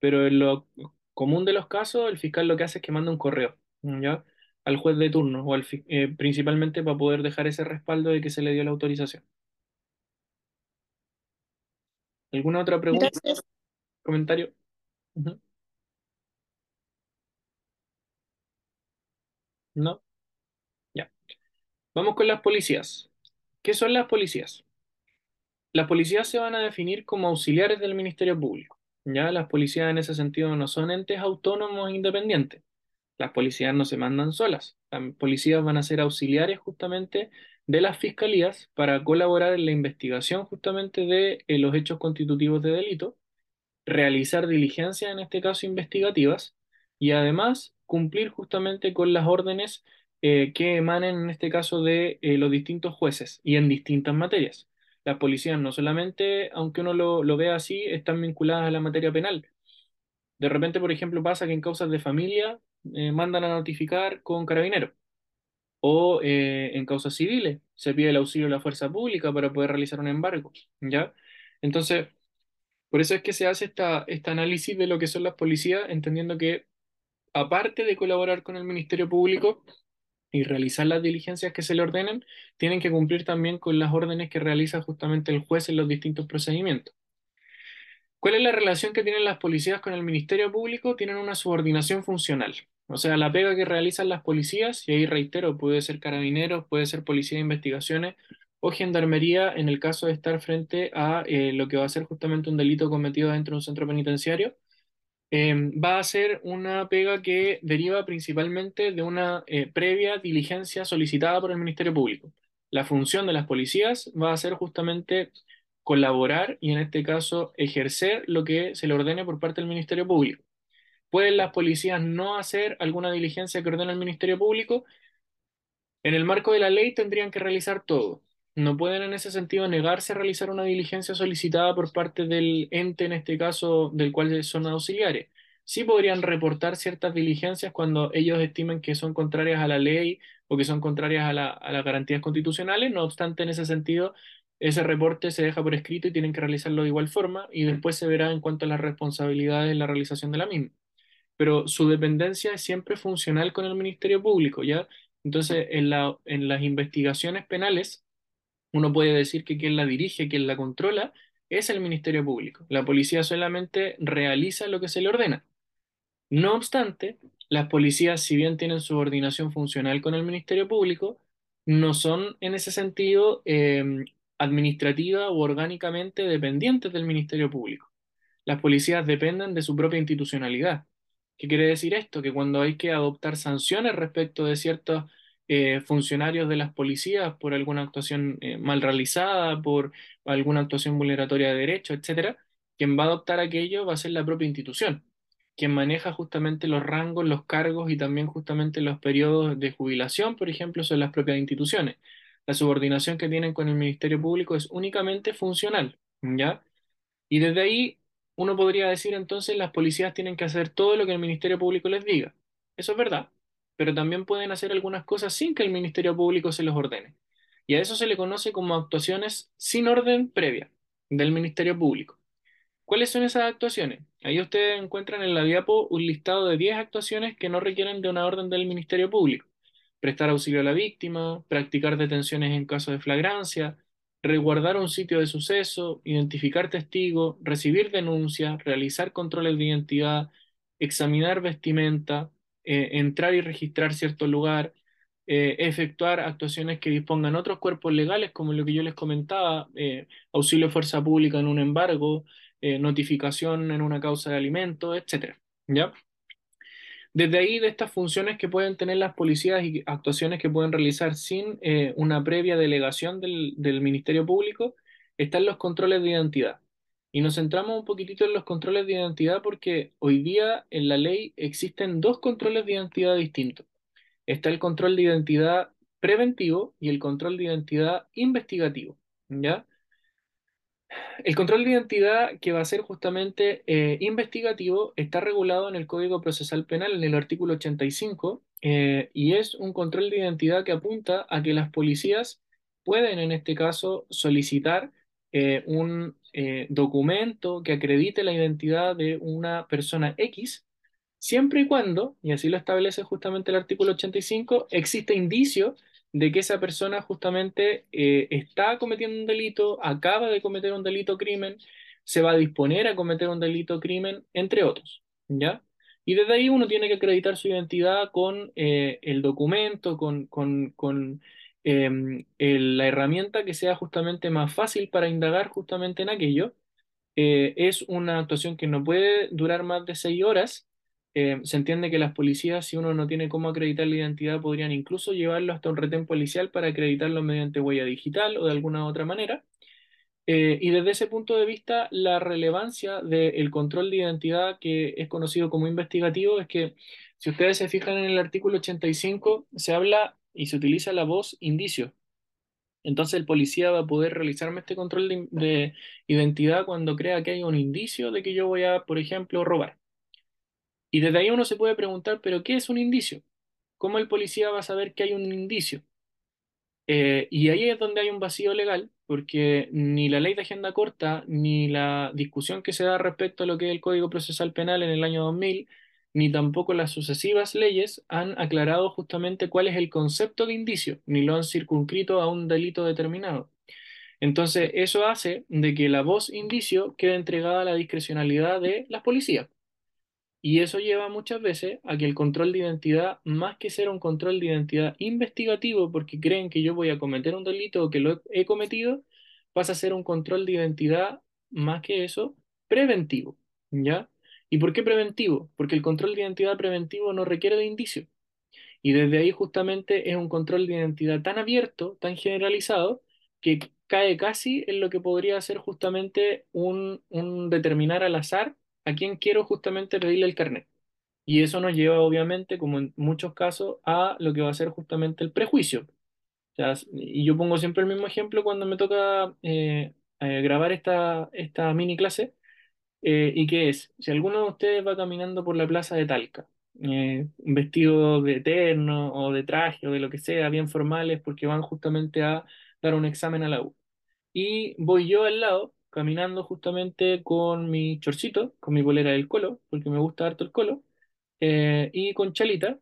pero en lo común de los casos, el fiscal lo que hace es que manda un correo, ¿ya? Al juez de turno o al, eh, principalmente para poder dejar ese respaldo de que se le dio la autorización. ¿Alguna otra pregunta, Gracias. comentario? ¿No? Ya. Vamos con las policías. ¿Qué son las policías? Las policías se van a definir como auxiliares del Ministerio Público. Ya las policías en ese sentido no son entes autónomos e independientes. Las policías no se mandan solas. Las policías van a ser auxiliares justamente de las fiscalías para colaborar en la investigación justamente de eh, los hechos constitutivos de delito realizar diligencias, en este caso investigativas, y además cumplir justamente con las órdenes eh, que emanen, en este caso, de eh, los distintos jueces y en distintas materias. Las policías no solamente, aunque uno lo, lo vea así, están vinculadas a la materia penal. De repente, por ejemplo, pasa que en causas de familia eh, mandan a notificar con carabineros o eh, en causas civiles se pide el auxilio de la fuerza pública para poder realizar un embargo, ¿ya? Entonces, por eso es que se hace esta, este análisis de lo que son las policías, entendiendo que aparte de colaborar con el Ministerio Público y realizar las diligencias que se le ordenen, tienen que cumplir también con las órdenes que realiza justamente el juez en los distintos procedimientos. ¿Cuál es la relación que tienen las policías con el Ministerio Público? Tienen una subordinación funcional. O sea, la pega que realizan las policías, y ahí reitero, puede ser carabineros, puede ser policía de investigaciones o gendarmería en el caso de estar frente a eh, lo que va a ser justamente un delito cometido dentro de un centro penitenciario, eh, va a ser una pega que deriva principalmente de una eh, previa diligencia solicitada por el Ministerio Público. La función de las policías va a ser justamente colaborar y en este caso ejercer lo que se le ordene por parte del Ministerio Público. ¿Pueden las policías no hacer alguna diligencia que ordena el Ministerio Público? En el marco de la ley tendrían que realizar todo. No pueden en ese sentido negarse a realizar una diligencia solicitada por parte del ente, en este caso, del cual son auxiliares. Sí podrían reportar ciertas diligencias cuando ellos estimen que son contrarias a la ley o que son contrarias a la- a las garantías constitucionales. No obstante, en ese sentido, ese reporte se deja por escrito y tienen que realizarlo de igual forma y después se verá en cuanto a las responsabilidades en la realización de la misma pero su dependencia es siempre funcional con el Ministerio Público, ¿ya? Entonces, en la, en las investigaciones penales, uno puede decir que quien la dirige, quien la controla, es el Ministerio Público. La policía solamente realiza lo que se le ordena. No obstante, las policías, si bien tienen subordinación funcional con el Ministerio Público, no son en ese sentido eh, administrativa u orgánicamente dependientes del Ministerio Público. Las policías dependen de su propia institucionalidad. ¿Qué quiere decir esto? Que cuando hay que adoptar sanciones respecto de ciertos eh, funcionarios de las policías por alguna actuación eh, mal realizada, por alguna actuación vulneratoria de derechos, etcétera, quien va a adoptar aquello va a ser la propia institución, quien maneja justamente los rangos, los cargos y también justamente los periodos de jubilación, por ejemplo, son las propias instituciones. La subordinación que tienen con el Ministerio Público es únicamente funcional, ¿ya? Y desde ahí uno podría decir entonces las policías tienen que hacer todo lo que el Ministerio Público les diga. Eso es verdad, pero también pueden hacer algunas cosas sin que el Ministerio Público se los ordene. Y a eso se le conoce como actuaciones sin orden previa del Ministerio Público. ¿Cuáles son esas actuaciones? Ahí ustedes encuentran en la diapo un listado de 10 actuaciones que no requieren de una orden del Ministerio Público. Prestar auxilio a la víctima, practicar detenciones en caso de flagrancia, resguardar un sitio de suceso, identificar testigos, recibir denuncias, realizar controles de identidad, examinar vestimenta, eh, entrar y registrar cierto lugar, eh, efectuar actuaciones que dispongan otros cuerpos legales, como lo que yo les comentaba, eh, auxilio a fuerza pública en un embargo, notificación en una causa de alimentos, etcétera. ¿Ya? Desde ahí, de estas funciones que pueden tener las policías y actuaciones que pueden realizar sin una previa delegación del, del Ministerio Público, están los controles de identidad. Y nos centramos un poquitito en los controles de identidad porque hoy día en la ley existen dos controles de identidad distintos. Está el control de identidad preventivo y el control de identidad investigativo, ¿ya? El control de identidad que va a ser justamente eh, investigativo está regulado en el Código Procesal Penal en el artículo 85 eh, y es un control de identidad que apunta a que las policías pueden en este caso solicitar eh, un documento que acredite la identidad de una persona X siempre y cuando, y así lo establece justamente el artículo 85, existe indicio de que esa persona justamente eh, está cometiendo un delito, acaba de cometer un delito crimen, se va a disponer a cometer un delito crimen, entre otros, ¿ya? Y desde ahí uno tiene que acreditar su identidad con eh, el documento, con, con, con em, la herramienta que sea justamente más fácil para indagar justamente en aquello. Eh, es una actuación que no puede durar más de seis horas eh, se entiende que las policías, si uno no tiene cómo acreditar la identidad, podrían incluso llevarlo hasta un retén policial para acreditarlo mediante huella digital o de alguna otra manera. Eh, y desde ese punto de vista, la relevancia del control de identidad que es conocido como investigativo es que, si ustedes se fijan en el artículo 85, se habla y se utiliza la voz indicio. Entonces el policía va a poder realizarme este control de, de identidad cuando crea que hay un indicio de que yo voy a, por ejemplo, robar. Y desde ahí uno se puede preguntar, ¿pero qué es un indicio? ¿Cómo el policía va a saber que hay un indicio? Eh, y ahí es donde hay un vacío legal, porque ni la ley de agenda corta, ni la discusión que se da respecto a lo que es el Código Procesal Penal en el año 2000, ni tampoco las sucesivas leyes han aclarado justamente cuál es el concepto de indicio, ni lo han circunscrito a un delito determinado. Entonces, eso hace de que la voz indicio quede entregada a la discrecionalidad de las policías. Y eso lleva muchas veces a que el control de identidad, más que ser un control de identidad investigativo, porque creen que yo voy a cometer un delito o que lo he cometido, pasa a ser un control de identidad, más que eso, preventivo. ¿Ya? ¿Y por qué preventivo? Porque el control de identidad preventivo no requiere de indicio. Y desde ahí justamente es un control de identidad tan abierto, tan generalizado, que cae casi en lo que podría ser justamente un, determinar al azar a quién quiero justamente pedirle el carnet. Y eso nos lleva, obviamente, como en muchos casos, a lo que va a ser justamente el prejuicio. y yo pongo siempre el mismo ejemplo cuando me toca eh, eh, grabar esta, esta mini clase, eh, y que es, si alguno de ustedes va caminando por la plaza de Talca, vestido de eterno o de traje o de lo que sea, bien formales, porque van justamente a dar un examen a la U. Y voy yo al lado caminando justamente con mi chorcito, con mi bolera del colo, porque me gusta harto el colo, eh, y con chalita,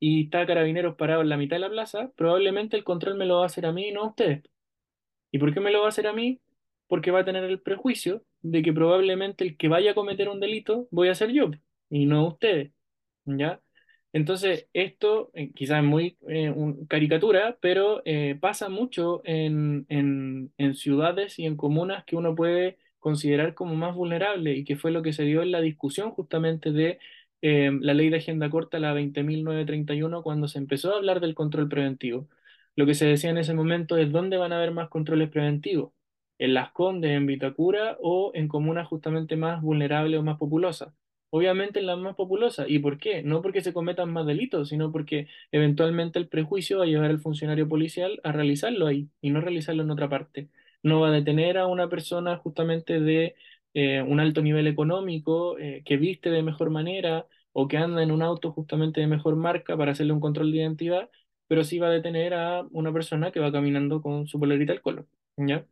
y está carabineros parado en la mitad de la plaza, probablemente el control me lo va a hacer a mí y no a ustedes. ¿Y por qué me lo va a hacer a mí? Porque va a tener el prejuicio de que probablemente el que vaya a cometer un delito voy a ser yo y no ustedes. ¿Ya? Entonces, esto eh, quizás es muy eh, caricatura, pero eh, pasa mucho en, ciudades y en comunas que uno puede considerar como más vulnerable y que fue lo que se dio en la discusión justamente de la ley de agenda corta, la 20.931, cuando se empezó a hablar del control preventivo. Lo que se decía en ese momento es dónde van a haber más controles preventivos, en Las Condes, en Vitacura o en comunas justamente más vulnerables o más populosas obviamente en las más populosas. ¿Y por qué? No porque se cometan más delitos, sino porque eventualmente el prejuicio va a llevar al funcionario policial a realizarlo ahí y no realizarlo en otra parte. No va a detener a una persona justamente de eh, un alto nivel económico, eh, que viste de mejor manera o que anda en un auto justamente de mejor marca para hacerle un control de identidad, pero sí va a detener a una persona que va caminando con su polerita al color. ¿Ya?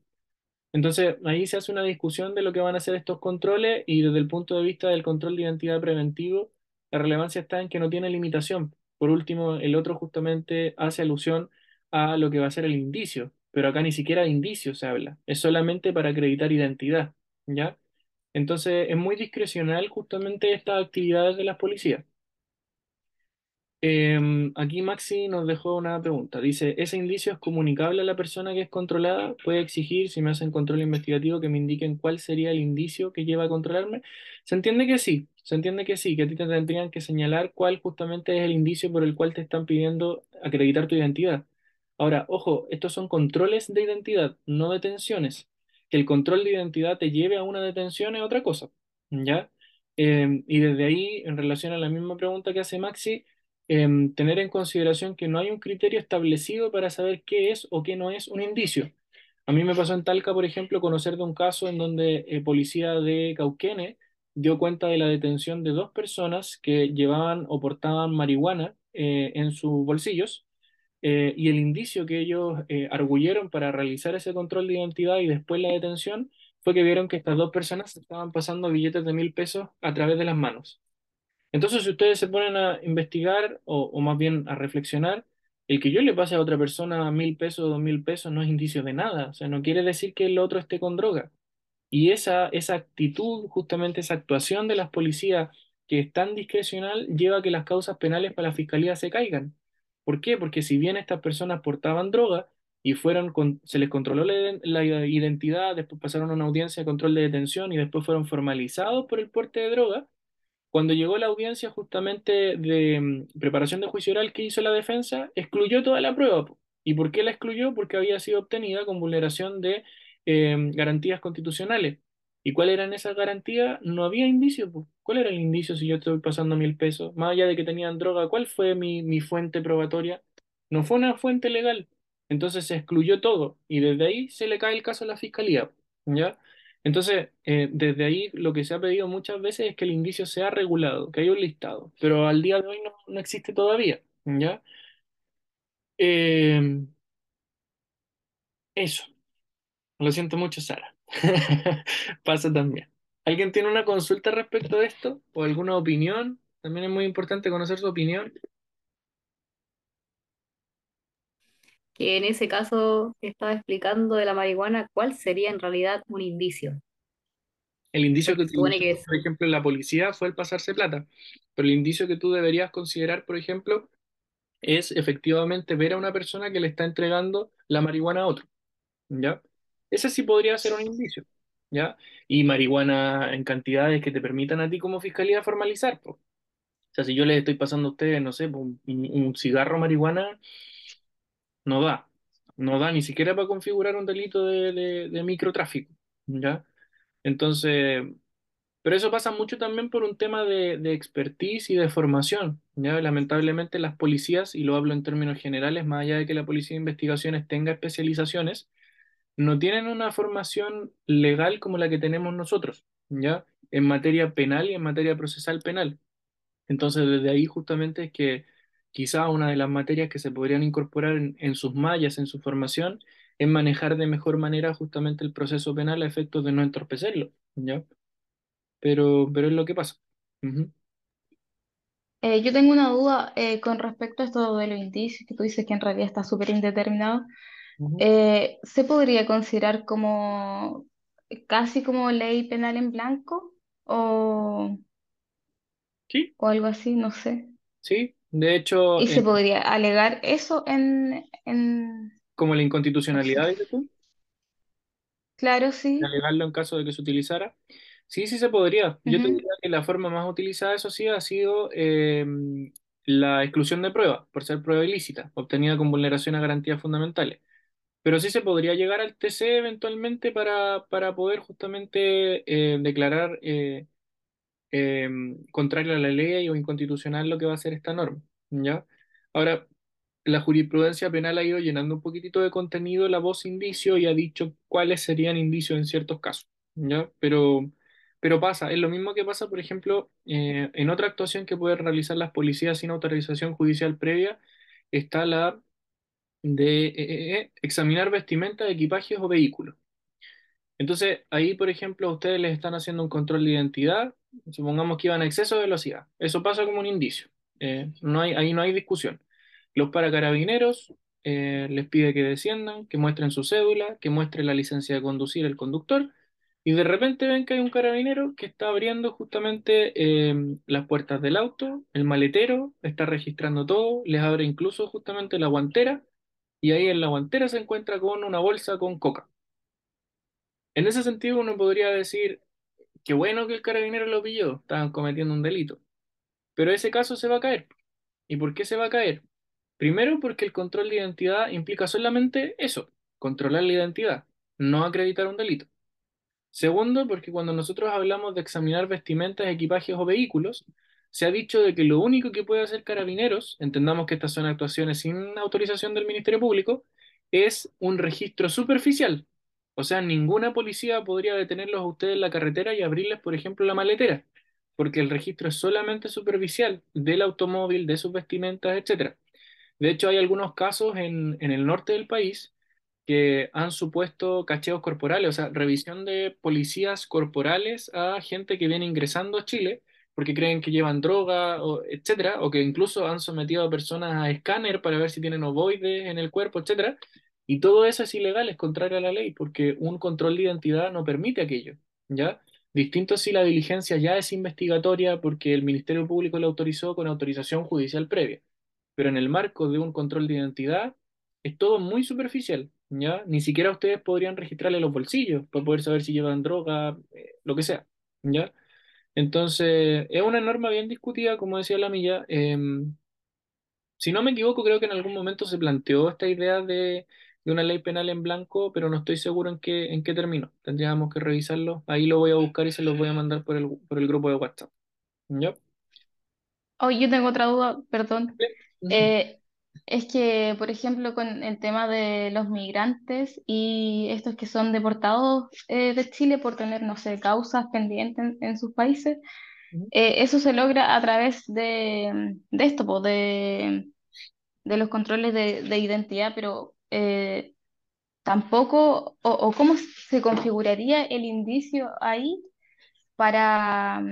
Entonces, ahí se hace una discusión de lo que van a hacer estos controles y desde el punto de vista del control de identidad preventivo, la relevancia está en que no tiene limitación. Por último, el otro justamente hace alusión a lo que va a ser el indicio, pero acá ni siquiera de indicio se habla, es solamente para acreditar identidad, ¿ya? Entonces, es muy discrecional justamente estas actividades de las policías. Em, aquí Maxi nos dejó una pregunta. Dice, ¿ese indicio es comunicable a la persona que es controlada? ¿Puede exigir, si me hacen control investigativo, que me indiquen cuál sería el indicio que lleva a controlarme? Se entiende que sí, se entiende que sí, que a ti te tendrían que señalar cuál justamente es el indicio por el cual te están pidiendo acreditar tu identidad. Ahora, ojo, estos son controles de identidad, no detenciones. Que el control de identidad te lleve a una detención es otra cosa, ¿ya? Eh, y desde ahí, en relación a la misma pregunta que hace Maxi, eh, tener en consideración que no hay un criterio establecido para saber qué es o qué no es un indicio. A mí me pasó en Talca, por ejemplo, conocer de un caso en donde eh, policía de Cauquene dio cuenta de la detención de dos personas que llevaban o portaban marihuana eh, en sus bolsillos eh, y el indicio que ellos eh, arguyeron para realizar ese control de identidad y después la detención fue que vieron que estas dos personas estaban pasando billetes de mil pesos a través de las manos. Entonces, si ustedes se ponen a investigar o, más bien a reflexionar, el que yo le pase a otra persona mil pesos o dos mil pesos no es indicio de nada. O sea, no quiere decir que el otro esté con droga. Y esa, esa actitud, justamente esa actuación de las policías que es tan discrecional, lleva a que las causas penales para la fiscalía se caigan. ¿Por qué? Porque si bien estas personas portaban droga y fueron con- se les controló la, la identidad, después pasaron a una audiencia de control de detención y después fueron formalizados por el porte de droga, cuando llegó la audiencia justamente de mm, preparación de juicio oral que hizo la defensa, excluyó toda la prueba. ¿Y por qué la excluyó? Porque había sido obtenida con vulneración de eh, garantías constitucionales. ¿Y cuáles eran esas garantías? No había indicio. ¿Cuál era el indicio si yo estoy pasando mil pesos? Más allá de que tenían droga, ¿cuál fue mi, mi fuente probatoria? No fue una fuente legal. Entonces se excluyó todo y desde ahí se le cae el caso a la fiscalía. ¿Ya? Entonces, eh, desde ahí lo que se ha pedido muchas veces es que el indicio sea regulado, que haya un listado, pero al día de hoy no, no existe todavía, ¿ya? Eh, eso, lo siento mucho, Sara. Pasa también. ¿Alguien tiene una consulta respecto a esto o alguna opinión? También es muy importante conocer su opinión. Que en ese caso que estaba explicando de la marihuana, ¿cuál sería en realidad un indicio? El indicio que utilizó, que por ejemplo, la policía fue el pasarse plata, pero el indicio que tú deberías considerar, por ejemplo, es efectivamente ver a una persona que le está entregando la marihuana a otro. ¿ya? Ese sí podría ser un indicio, ¿ya? Y marihuana en cantidades que te permitan a ti como fiscalía formalizar, po. O sea, si yo les estoy pasando a ustedes, no sé, un, un cigarro marihuana, no da, no da ni siquiera para configurar un delito de, de, microtráfico, ¿ya? Entonces, pero eso pasa mucho también por un tema de, de expertise y de formación, ¿ya? Lamentablemente las policías, y lo hablo en términos generales, más allá de que la policía de investigaciones tenga especializaciones, no tienen una formación legal como la que tenemos nosotros, ¿ya? En materia penal y en materia procesal penal. Entonces, desde ahí justamente es que quizá una de las materias que se podrían incorporar en, en sus mallas, en su formación, es manejar de mejor manera justamente el proceso penal a efectos de no entorpecerlo, ¿ya? Pero, pero es lo que pasa. Eh, yo tengo una duda eh, con respecto a esto de los indicios, que tú dices que en realidad está súper indeterminado. Eh, ¿se podría considerar como casi como ley penal en blanco o, Sí, o algo así? No sé. sí. De hecho, ¿Y se podría alegar eso en, en como la inconstitucionalidad, dices tú. Claro, sí. alegarlo en caso de que se utilizara. Sí, sí se podría. Yo te Ujú, diría que la forma más utilizada, eso sí, ha sido eh, la exclusión de prueba, por ser prueba ilícita, obtenida con vulneración a garantías fundamentales. Pero sí se podría llegar al TC eventualmente para, para poder justamente eh, declarar eh, eh, contrario a la ley o inconstitucional lo que va a ser esta norma, ¿ya? Ahora, la jurisprudencia penal ha ido llenando un poquitito de contenido la voz indicio y ha dicho cuáles serían indicios en ciertos casos, ¿ya? Pero, pero pasa, es lo mismo que pasa, por ejemplo, eh, en otra actuación que pueden realizar las policías sin autorización judicial previa, está la de eh, eh, examinar vestimenta, equipajes o vehículos. Entonces, ahí, por ejemplo, ustedes les están haciendo un control de identidad, supongamos que iban a exceso de velocidad. Eso pasa como un indicio. Eh, no hay, ahí no hay discusión. Los paracarabineros eh, les pide que desciendan, que muestren su cédula, que muestre la licencia de conducir el conductor, y de repente ven que hay un carabinero que está abriendo justamente eh, las puertas del auto, el maletero, está registrando todo, les abre incluso justamente la guantera, y ahí en la guantera se encuentra con una bolsa con coca. En ese sentido, uno podría decir, qué bueno que el carabinero lo pilló, estaban cometiendo un delito. Pero ese caso se va a caer. ¿Y por qué se va a caer? Primero, porque el control de identidad implica solamente eso, controlar la identidad, no acreditar un delito. Segundo, porque cuando nosotros hablamos de examinar vestimentas, equipajes o vehículos, se ha dicho de que lo único que puede hacer Carabineros, entendamos que estas son actuaciones sin autorización del Ministerio Público, es un registro superficial. O sea, ninguna policía podría detenerlos a ustedes en la carretera y abrirles, por ejemplo, la maletera, porque el registro es solamente superficial del automóvil, de sus vestimentas, etc. De hecho, hay algunos casos en, en el norte del país que han supuesto cacheos corporales, o sea, revisión de policías corporales a gente que viene ingresando a Chile porque creen que llevan droga, o, o que incluso han sometido a personas a escáner para ver si tienen ovoides en el cuerpo, etcétera. Y todo eso es ilegal, es contrario a la ley, porque un control de identidad no permite aquello, ¿ya? Distinto si la diligencia ya es investigatoria porque el Ministerio Público la autorizó con autorización judicial previa. Pero en el marco de un control de identidad es todo muy superficial, ¿ya? Ni siquiera ustedes podrían registrarle los bolsillos para poder saber si llevan droga, eh, lo que sea, ¿ya? Entonces, es una norma bien discutida, como decía la milla. Em, si no me equivoco, creo que en algún momento se planteó esta idea de, de una ley penal en blanco, pero no estoy seguro en qué, en qué terminó. Tendríamos que revisarlo. Ahí lo voy a buscar y se los voy a mandar por el, por el grupo de WhatsApp. ¿Ya? Oh, yo tengo otra duda, perdón. Eh, es que, por ejemplo, con el tema de los migrantes y estos que son deportados eh, de Chile por tener, no sé, causas pendientes en, en sus países, eh, eso se logra a través de, de esto, po, de, de los controles de, de identidad, pero eh, tampoco, o, o cómo se configuraría el indicio ahí para,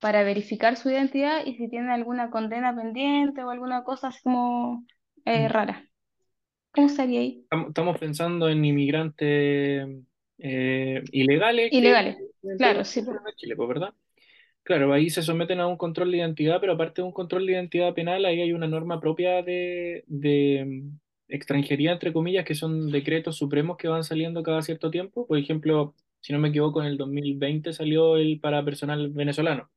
para verificar su identidad y si tiene alguna condena pendiente o alguna cosa así como eh, rara. ¿Cómo estaría ahí? Estamos pensando en inmigrantes eh, ilegales que Ilegales. Claro, sí. Claro, ahí se someten a un control de identidad, pero aparte de un control de identidad penal, ahí hay una norma propia de, de mm, extranjería, entre comillas, que son decretos supremos que van saliendo cada cierto tiempo. Por ejemplo, si no me equivoco, en el 2020 salió el para personal venezolano.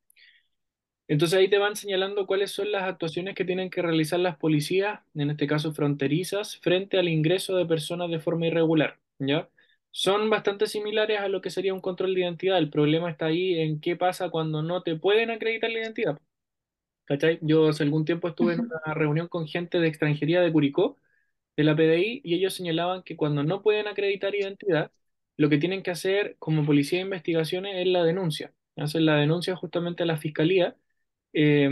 Entonces ahí te van señalando cuáles son las actuaciones que tienen que realizar las policías, en este caso fronterizas, frente al ingreso de personas de forma irregular, ¿ya? Son bastante similares a lo que sería un control de identidad. El problema está ahí en qué pasa cuando no te pueden acreditar la identidad. ¿Cachai? Yo hace algún tiempo estuve en una reunión con gente de extranjería de Curicó, de la PDI, y ellos señalaban que cuando no pueden acreditar identidad, lo que tienen que hacer como policía de investigaciones es la denuncia. Hacen la denuncia justamente a la fiscalía eh,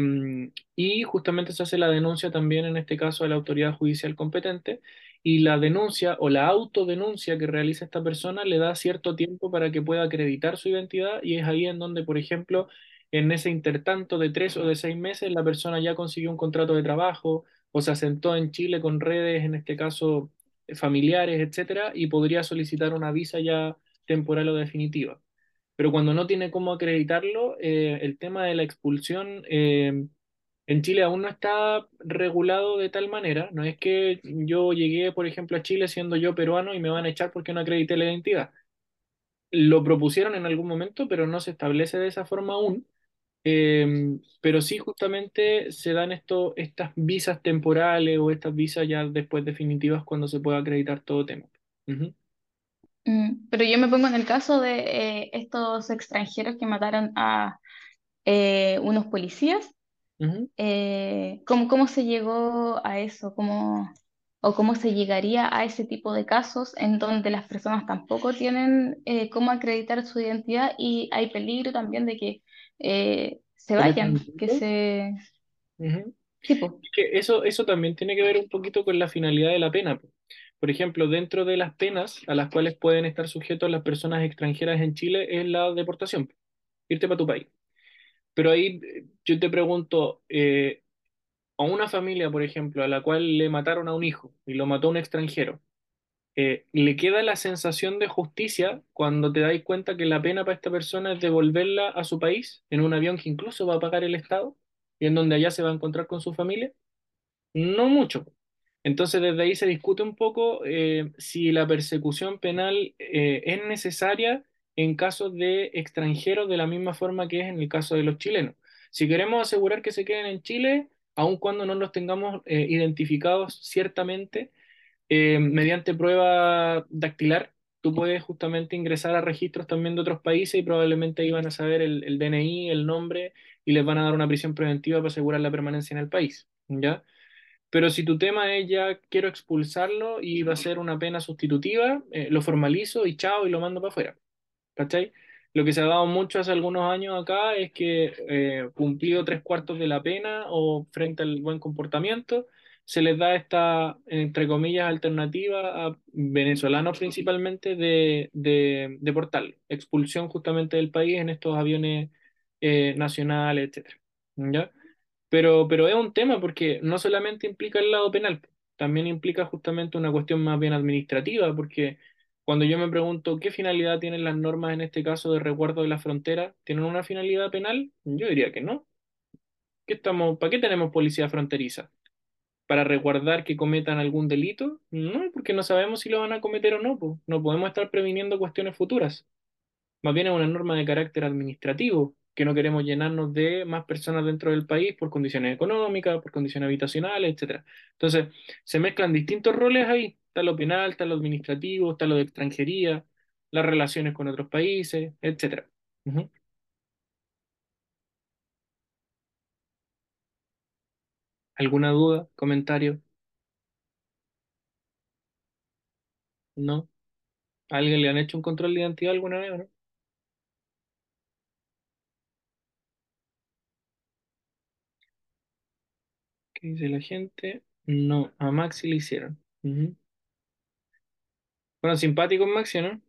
y justamente se hace la denuncia también en este caso a la autoridad judicial competente y la denuncia o la autodenuncia que realiza esta persona le da cierto tiempo para que pueda acreditar su identidad y es ahí en donde, por ejemplo, en ese intertanto de tres o de seis meses la persona ya consiguió un contrato de trabajo o se asentó en Chile con redes, en este caso eh, familiares, etcétera, y podría solicitar una visa ya temporal o definitiva pero cuando no tiene cómo acreditarlo, eh, el tema de la expulsión eh, en Chile aún no está regulado de tal manera. No es que yo llegué, por ejemplo, a Chile siendo yo peruano y me van a echar porque no acredité la identidad. Lo propusieron en algún momento, pero no se establece de esa forma aún. Eh, pero sí, justamente se dan esto, estas visas temporales o estas visas ya después definitivas cuando se pueda acreditar todo tema. Mm, Pero yo me pongo en el caso de eh, estos extranjeros que mataron a eh, unos policías. Eh, ¿cómo, cómo se llegó a eso? ¿Cómo, o cómo se llegaría a ese tipo de casos en donde las personas tampoco tienen eh, cómo acreditar su identidad y hay peligro también de que eh, se ¿Cometan vayan, que se... Sí, que eso, eso también tiene que ver un poquito con la finalidad de la pena. po. Por ejemplo, dentro de las penas a las cuales pueden estar sujetos las personas extranjeras en Chile es la deportación, po, irte para tu país. Pero ahí eh, yo te pregunto, eh, a una familia, por ejemplo, a la cual le mataron a un hijo y lo mató un extranjero, eh, ¿le queda la sensación de justicia cuando te dais cuenta que la pena para esta persona es devolverla a su país en un avión que incluso va a pagar el Estado y en donde allá se va a encontrar con su familia? No mucho. Entonces, desde ahí se discute un poco eh, si la persecución penal eh, es necesaria en casos de extranjeros de la misma forma que es en el caso de los chilenos. Si queremos asegurar que se queden en Chile, aun cuando no los tengamos identificados ciertamente eh, mediante prueba dactilar, tú puedes justamente ingresar a registros también de otros países y probablemente ahí van a saber el, DNI, el nombre y les van a dar una prisión preventiva para asegurar la permanencia en el país, ¿ya? Pero si tu tema es ya quiero expulsarlo y va a ser una pena sustitutiva, eh, lo formalizo y chao y lo mando para afuera. ¿Cachai? Lo que se ha dado mucho hace algunos años acá es que eh, cumplido tres cuartos de la pena o frente al buen comportamiento, se les da esta, entre comillas, alternativa a venezolanos principalmente de, de deportarlo, expulsión justamente del país en estos aviones eh, nacionales, etcétera. ¿Ya? Pero, pero es un tema porque no solamente implica el lado penal, también implica justamente una cuestión más bien administrativa, porque cuando yo me pregunto qué finalidad tienen las normas en este caso de resguardo de la frontera, ¿tienen una finalidad penal? Yo diría que no. ¿Qué estamos, ¿Para qué tenemos policía fronteriza? ¿Para resguardar que cometan algún delito? No, porque no sabemos si lo van a cometer o no. No podemos estar previniendo cuestiones futuras. Más bien es una norma de carácter administrativo, que no queremos llenarnos de más personas dentro del país por condiciones económicas, por condiciones habitacionales, etcétera. Entonces, se mezclan distintos roles ahí. Está lo penal, está lo administrativo, está lo de extranjería, las relaciones con otros países. Ujú. ¿Alguna duda? ¿Comentario? ¿No? ¿A alguien le han hecho un control de identidad alguna vez no? ¿Qué dice la gente? No, a Maxi le hicieron. Ujú. Fueron simpáticos Maxi, ¿no?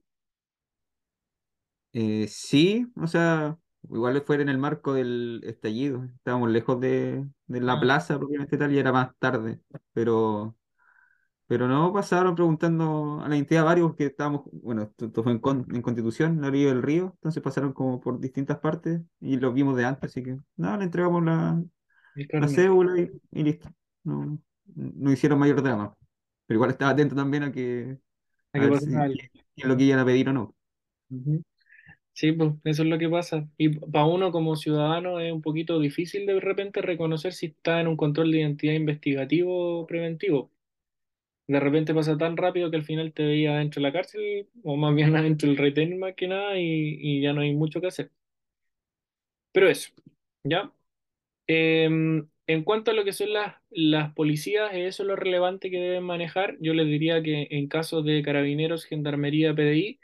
Eh, sí, o sea, igual fue en el marco del estallido. Estábamos lejos de, de la Ah, plaza, propiamente tal, y era más tarde. Pero, pero no pasaron preguntando a la entidad varios, porque estábamos, bueno, esto, fue en, Con- en Constitución, en la orilla del río, entonces pasaron como por distintas partes y los vimos de antes, así que nada, le entregamos la, la cédula y, y listo. No, no hicieron mayor drama. Pero igual estaba atento también a que ¿A a qué ver si es lo que iban a pedir o no. Ujú. Sí, pues eso es lo que pasa. Y para uno como ciudadano es un poquito difícil de repente reconocer si está en un control de identidad investigativo o preventivo. De repente pasa tan rápido que al final te veía dentro de la cárcel, o más bien adentro del retén más que nada, y, y ya no hay mucho que hacer. Pero eso, ¿ya? Em, en cuanto a lo que son las, las policías, eso es lo relevante que deben manejar. Yo les diría que en caso de carabineros, gendarmería, PDI,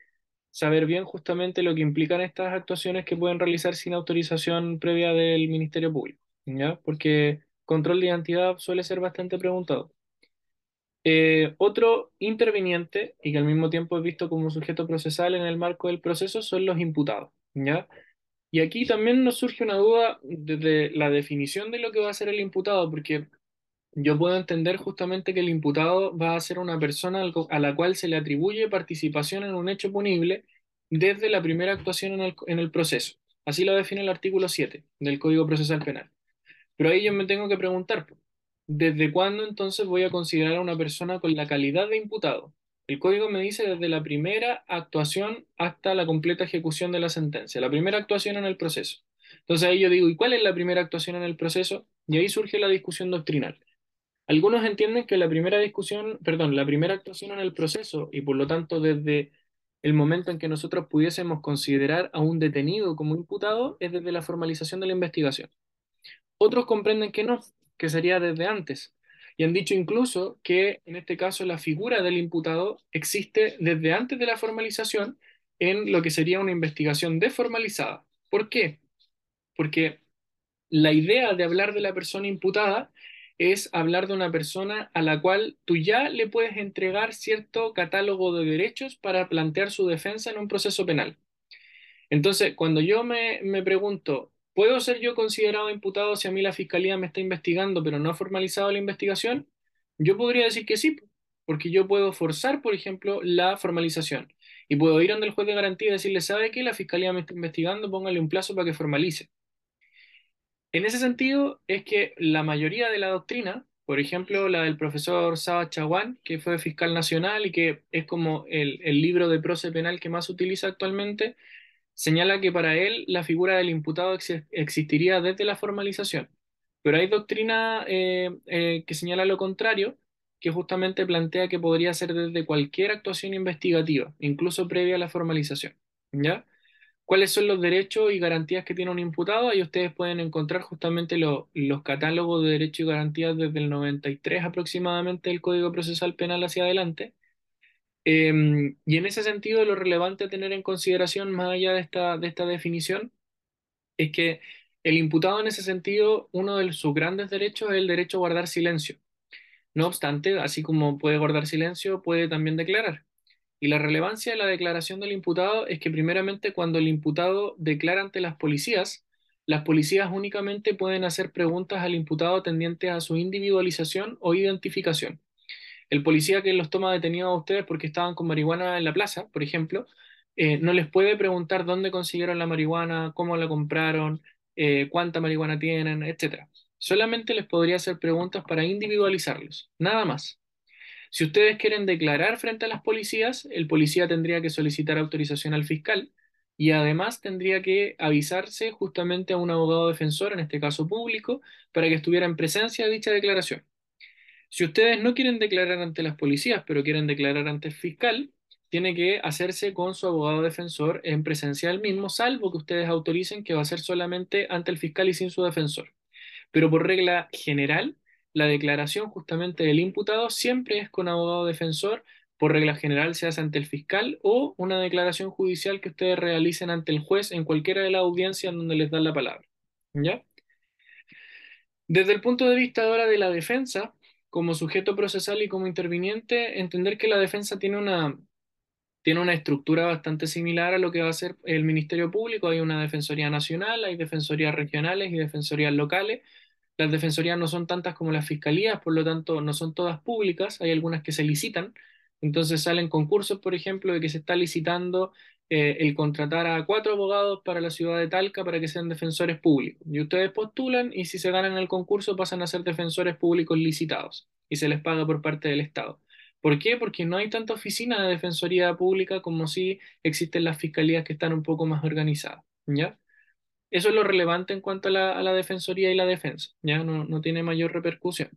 saber bien justamente lo que implican estas actuaciones que pueden realizar sin autorización previa del Ministerio Público, ¿ya? Porque control de identidad suele ser bastante preguntado. Eh, otro interviniente, y que al mismo tiempo es visto como sujeto procesal en el marco del proceso, son los imputados, ¿ya? Y aquí también nos surge una duda desde la definición de lo que va a ser el imputado, porque yo puedo entender justamente que el imputado va a ser una persona a la cual se le atribuye participación en un hecho punible desde la primera actuación en el, en el proceso. Así lo define el artículo 7 del Código Procesal Penal. Pero ahí yo me tengo que preguntar, ¿desde cuándo entonces voy a considerar a una persona con la calidad de imputado? El código me dice desde la primera actuación hasta la completa ejecución de la sentencia, la primera actuación en el proceso. Entonces ahí yo digo, ¿y cuál es la primera actuación en el proceso? Y ahí surge la discusión doctrinal. Algunos entienden que la primera discusión, perdón, la primera actuación en el proceso y por lo tanto desde el momento en que nosotros pudiésemos considerar a un detenido como imputado es desde la formalización de la investigación. Otros comprenden que no, que sería desde antes. Y han dicho incluso que en este caso la figura del imputado existe desde antes de la formalización en lo que sería una investigación desformalizada. ¿Por qué? Porque la idea de hablar de la persona imputada es hablar de una persona a la cual tú ya le puedes entregar cierto catálogo de derechos para plantear su defensa en un proceso penal. Entonces, cuando yo me, me pregunto, ¿puedo ser yo considerado imputado si a mí la fiscalía me está investigando pero no ha formalizado la investigación? Yo podría decir que sí, porque yo puedo forzar, por ejemplo, la formalización y puedo ir ante el juez de garantía y decirle, ¿sabe qué? La fiscalía me está investigando, póngale un plazo para que formalice. En ese sentido, es que la mayoría de la doctrina, por ejemplo, la del profesor Saba Chaguán, que fue fiscal nacional y que es como el, libro de proce penal que más utiliza actualmente, señala que para él la figura del imputado ex- existiría desde la formalización. Pero hay doctrina eh, eh, que señala lo contrario que justamente plantea que podría ser desde cualquier actuación investigativa, incluso previa a la formalización. ¿Ya? ¿Cuáles son los derechos y garantías que tiene un imputado? Ahí ustedes pueden encontrar justamente lo- los catálogos de derechos y garantías desde el 93 aproximadamente del Código Procesal Penal hacia adelante. Em, y en ese sentido, lo relevante a tener en consideración, más allá de esta, de esta definición, es que el imputado en ese sentido, uno de sus grandes derechos es el derecho a guardar silencio. No obstante, así como puede guardar silencio, puede también declarar. Y la relevancia de la declaración del imputado es que primeramente cuando el imputado declara ante las policías, las policías únicamente pueden hacer preguntas al imputado tendientes a su individualización o identificación. El policía que los toma detenidos a ustedes porque estaban con marihuana en la plaza, por ejemplo, eh, no les puede preguntar dónde consiguieron la marihuana, cómo la compraron, eh, cuánta marihuana tienen, etcétera. Solamente les podría hacer preguntas para individualizarlos, nada más. Si ustedes quieren declarar frente a las policías, el policía tendría que solicitar autorización al fiscal y además tendría que avisarse justamente a un abogado defensor, en este caso público, para que estuviera en presencia de dicha declaración. Si ustedes no quieren declarar ante las policías, pero quieren declarar ante el fiscal, tiene que hacerse con su abogado defensor en presencia del mismo, salvo que ustedes autoricen que va a ser solamente ante el fiscal y sin su defensor. Pero por regla general, la declaración justamente del imputado siempre es con abogado defensor. Por regla general se hace ante el fiscal o una declaración judicial que ustedes realicen ante el juez en cualquiera de las audiencias donde les dan la palabra. ¿Ya? Desde el punto de vista ahora de la defensa, como sujeto procesal y como interviniente, entender que la defensa tiene una, tiene una estructura bastante similar a lo que va a ser el Ministerio Público. Hay una Defensoría Nacional, hay defensorías regionales y defensorías locales. Las defensorías no son tantas como las fiscalías, por lo tanto no son todas públicas, hay algunas que se licitan. Entonces salen concursos, por ejemplo, de que se está licitando eh, el contratar a cuatro abogados para la ciudad de Talca para que sean defensores públicos. Y ustedes postulan y si se ganan el concurso pasan a ser defensores públicos licitados y se les paga por parte del Estado. ¿Por qué? Porque no hay tanta oficina de defensoría pública como si existen las fiscalías que están un poco más organizadas. ¿Ya? Eso es lo relevante en cuanto a la, defensoría y la defensa, ¿ya? No, no tiene mayor repercusión.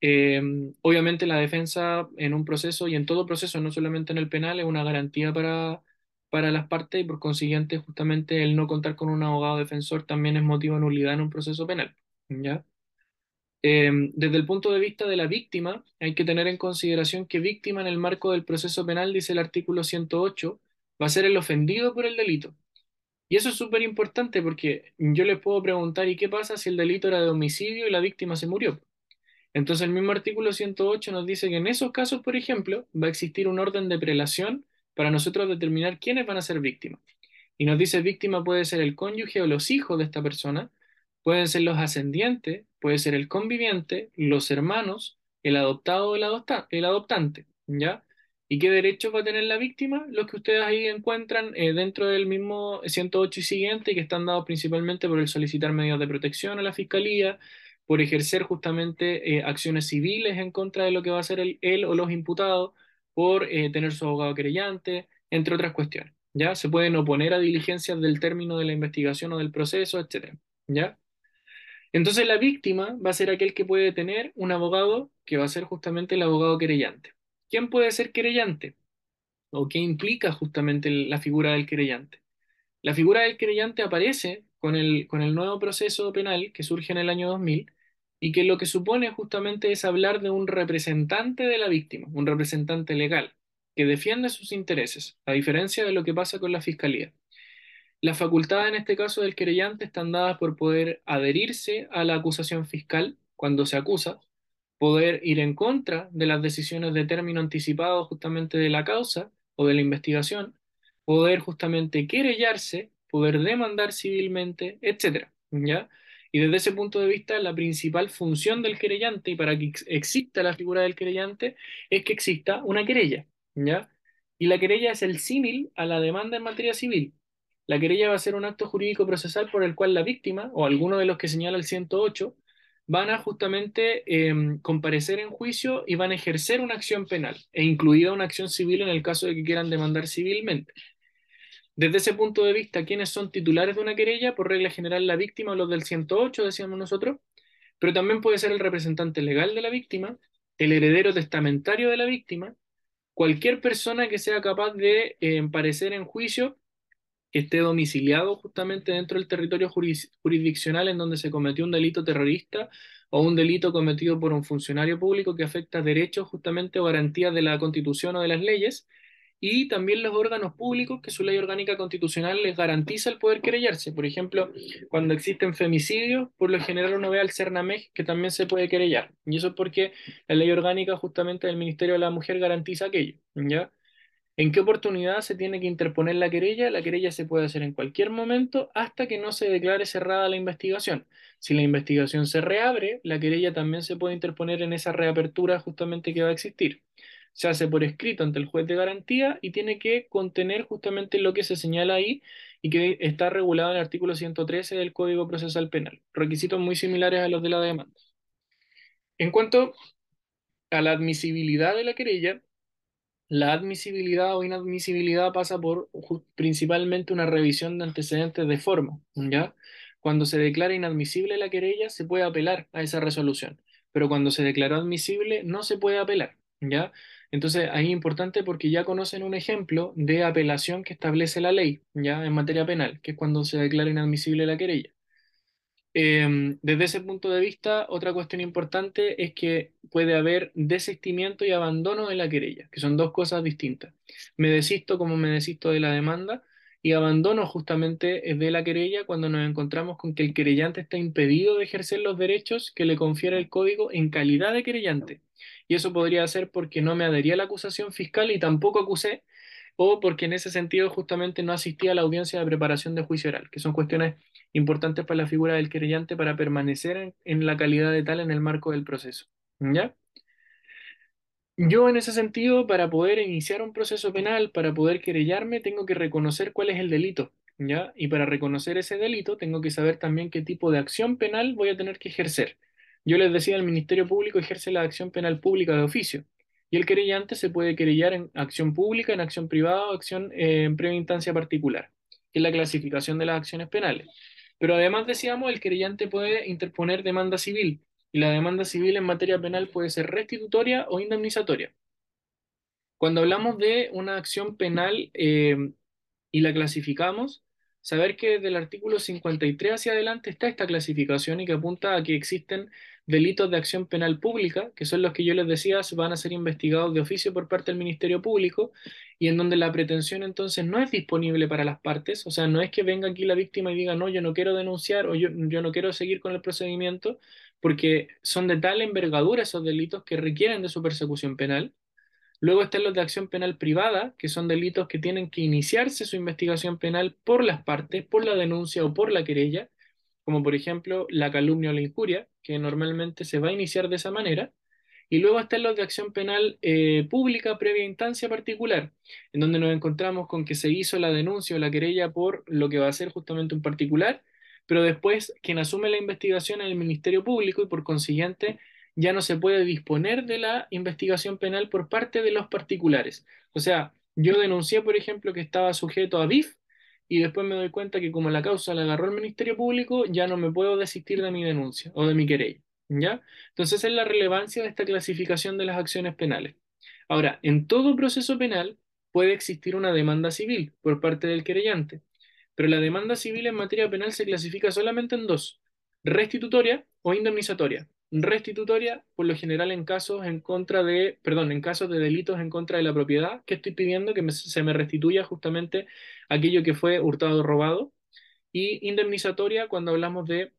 Eh, obviamente la defensa en un proceso y en todo proceso, no solamente en el penal, es una garantía para, para las partes y por consiguiente justamente el no contar con un abogado defensor también es motivo de nulidad en un proceso penal, ¿ya? Eh, desde el punto de vista de la víctima, hay que tener en consideración que víctima en el marco del proceso penal, dice el artículo 108, va a ser el ofendido por el delito. Y eso es súper importante porque yo les puedo preguntar, ¿y qué pasa si el delito era de homicidio y la víctima se murió? Entonces el mismo artículo 108 nos dice que en esos casos, por ejemplo, va a existir un orden de prelación para nosotros determinar quiénes van a ser víctimas. Y nos dice víctima puede ser el cónyuge o los hijos de esta persona, pueden ser los ascendientes, puede ser el conviviente, los hermanos, el adoptado o el, el adoptante, ¿ya? ¿Y qué derechos va a tener la víctima? Los que ustedes ahí encuentran eh, dentro del mismo 108 y siguiente, que están dados principalmente por el solicitar medios de protección a la fiscalía, por ejercer justamente eh, acciones civiles en contra de lo que va a el- él o los imputados, por eh, tener su abogado querellante, entre otras cuestiones. ¿Ya? Se pueden oponer a diligencias del término de la investigación o del proceso, etcétera. ¿Ya? Entonces la víctima va a ser aquel que puede tener un abogado que va a ser justamente el abogado querellante. ¿Quién puede ser querellante? ¿O qué implica justamente la figura del querellante? La figura del querellante aparece con el, con el nuevo proceso penal que surge en el año 2000 y que lo que supone justamente es hablar de un representante de la víctima, un representante legal, que defiende sus intereses, a diferencia de lo que pasa con la fiscalía. Las facultades en este caso del querellante están dadas por poder adherirse a la acusación fiscal cuando se acusa, poder ir en contra de las decisiones de término anticipado justamente de la causa o de la investigación, poder justamente querellarse, poder demandar civilmente, etcétera, ¿ya? Y desde ese punto de vista, la principal función del querellante, y para que ex- exista la figura del querellante, es que exista una querella, ¿ya? Y la querella es el símil a la demanda en materia civil. La querella va a ser un acto jurídico procesal por el cual la víctima, o alguno de los que señala el 108, van a justamente eh, comparecer en juicio y van a ejercer una acción penal, e incluida una acción civil en el caso de que quieran demandar civilmente. Desde ese punto de vista, ¿quiénes son titulares de una querella? Por regla general, la víctima o los del 108, decíamos nosotros, pero también puede ser el representante legal de la víctima, el heredero testamentario de la víctima, cualquier persona que sea capaz de eh, parecer en juicio esté domiciliado justamente dentro del territorio jurisdiccional en donde se cometió un delito terrorista o un delito cometido por un funcionario público que afecta derechos justamente o garantías de la Constitución o de las leyes, y también los órganos públicos que su ley orgánica constitucional les garantiza el poder querellarse. Por ejemplo, cuando existen femicidios, por lo general uno ve al CERNAMEG que también se puede querellar. Y eso es porque la ley orgánica justamente del Ministerio de la Mujer garantiza aquello. ¿ya? ¿En qué oportunidad se tiene que interponer la querella? La querella se puede hacer en cualquier momento hasta que no se declare cerrada la investigación. Si la investigación se reabre, la querella también se puede interponer en esa reapertura justamente que va a existir se hace por escrito ante el juez de garantía y tiene que contener justamente lo que se señala ahí y que está regulado en el artículo 113 del Código Procesal Penal. Requisitos muy similares a los de la demanda. En cuanto a la admisibilidad de la querella, la admisibilidad o inadmisibilidad pasa por principalmente una revisión de antecedentes de forma, ¿ya? Cuando se declara inadmisible la querella, se puede apelar a esa resolución, pero cuando se declaró admisible, no se puede apelar, ¿ya? Entonces, ahí es importante porque ya conocen un ejemplo de apelación que establece la ley, ya en materia penal, que es cuando se declara inadmisible la querella. Em, desde ese punto de vista, otra cuestión importante es que puede haber desistimiento y abandono de la querella, que son dos cosas distintas. Me desisto como me desisto de la demanda y abandono justamente de la querella cuando nos encontramos con que el querellante está impedido de ejercer los derechos que le confiere el código en calidad de querellante y eso podría ser porque no me adhería a la acusación fiscal y tampoco acusé, o porque en ese sentido justamente no asistía a la audiencia de preparación de juicio oral, que son cuestiones importantes para la figura del querellante para permanecer en, la calidad de tal en el marco del proceso. ¿Ya? Yo en ese sentido, para poder iniciar un proceso penal, para poder querellarme, tengo que reconocer cuál es el delito, ¿ya? Y para reconocer ese delito, tengo que saber también qué tipo de acción penal voy a tener que ejercer. Yo les decía, el Ministerio Público ejerce la acción penal pública de oficio y el querellante se puede querellar en acción pública, en acción privada o acción eh, en previa instancia particular, que es la clasificación de las acciones penales. Pero además decíamos, el querellante puede interponer demanda civil y la demanda civil en materia penal puede ser restitutoria o indemnizatoria. Cuando hablamos de una acción penal eh, y la clasificamos, saber que desde el artículo 53 hacia adelante está esta clasificación y que apunta a que existen delitos de acción penal pública, que son los que yo les decía, van a ser investigados de oficio por parte del Ministerio Público y en donde la pretensión entonces no es disponible para las partes, o sea, no es que venga aquí la víctima y diga, no, yo no quiero denunciar o yo, yo no quiero seguir con el procedimiento, porque son de tal envergadura esos delitos que requieren de su persecución penal Luego están los de acción penal privada, que son delitos que tienen que iniciarse su investigación penal por las partes, por la denuncia o por la querella, como por ejemplo la calumnia o la injuria, que normalmente se va a iniciar de esa manera. Y luego están los de acción penal eh, pública previa instancia particular, en donde nos encontramos con que se hizo la denuncia o la querella por lo que va a ser justamente un particular, pero después quien asume la investigación es el Ministerio Público y por consiguiente ya no se puede disponer de la investigación penal por parte de los particulares. O sea, yo denuncié, por ejemplo, que estaba sujeto a BIF y después me doy cuenta que como la causa la agarró el Ministerio Público, ya no me puedo desistir de mi denuncia o de mi querella. ¿Ya? Entonces, es la relevancia de esta clasificación de las acciones penales. Ahora, en todo proceso penal puede existir una demanda civil por parte del querellante, pero la demanda civil en materia penal se clasifica solamente en dos, restitutoria o indemnizatoria restitutoria, por lo general en casos en contra de, perdón, en casos de delitos en contra de la propiedad, que estoy pidiendo que se me restituya justamente aquello que fue hurtado o robado, y indemnizatoria cuando hablamos de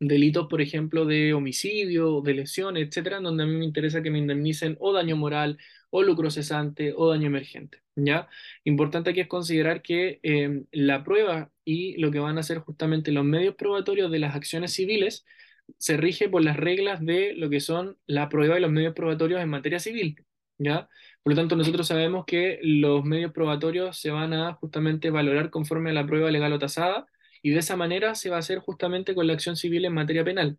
delitos, por ejemplo, de homicidio, de lesión, etcétera, donde a mí me interesa que me indemnicen o daño moral, o lucro cesante, o daño emergente. ¿ya? Importante aquí es considerar que eh, la prueba y lo que van a ser justamente los medios probatorios de las acciones civiles se rige por las reglas de lo que son la prueba y los medios probatorios en materia civil, ¿ya? Por lo tanto, nosotros sabemos que los medios probatorios se van a justamente valorar conforme a la prueba legal o tasada, y de esa manera se va a hacer justamente con la acción civil en materia penal.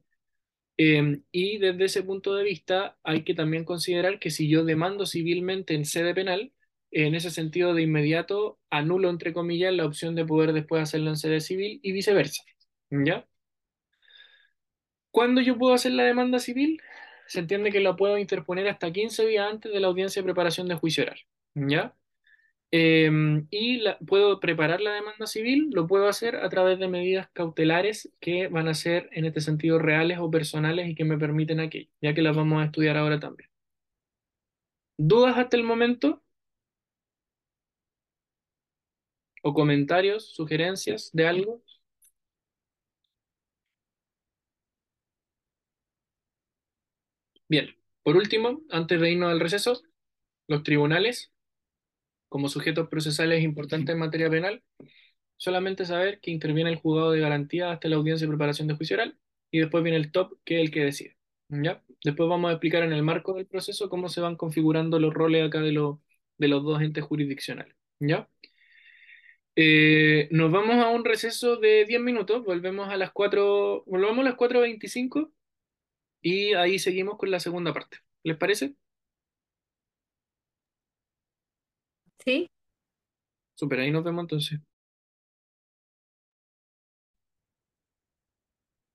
Em, y desde ese punto de vista hay que también considerar que si yo demando civilmente en sede penal, en ese sentido de inmediato anulo, entre comillas, la opción de poder después hacerlo en sede civil y viceversa. ¿Ya? ¿Cuándo yo puedo hacer la demanda civil? se entiende que lo puedo interponer hasta 15 días antes de la audiencia de preparación de juicio oral. ¿Ya? Em, y la- puedo preparar la demanda civil, lo puedo hacer a través de medidas cautelares que van a ser en este sentido reales o personales y que me permiten aquello, ya que las vamos a estudiar ahora también. ¿Dudas hasta el momento? ¿O comentarios, sugerencias de algo? Bien, por último, antes de irnos al receso, los tribunales, como sujetos procesales importantes en materia penal, solamente saber que interviene el juzgado de garantía hasta la audiencia de preparación de juicio oral y después viene el top, que es el que decide. ¿Ya? Después vamos a explicar en el marco del proceso cómo se van configurando los roles acá de, los de los dos entes jurisdiccionales. ¿Ya? Eh, nos vamos a un receso de 10 minutos, volvemos a las 4, volvemos a las 4.25 y ahí seguimos con la segunda parte. ¿Les parece? ¿Sí? Super, ahí nos vemos entonces.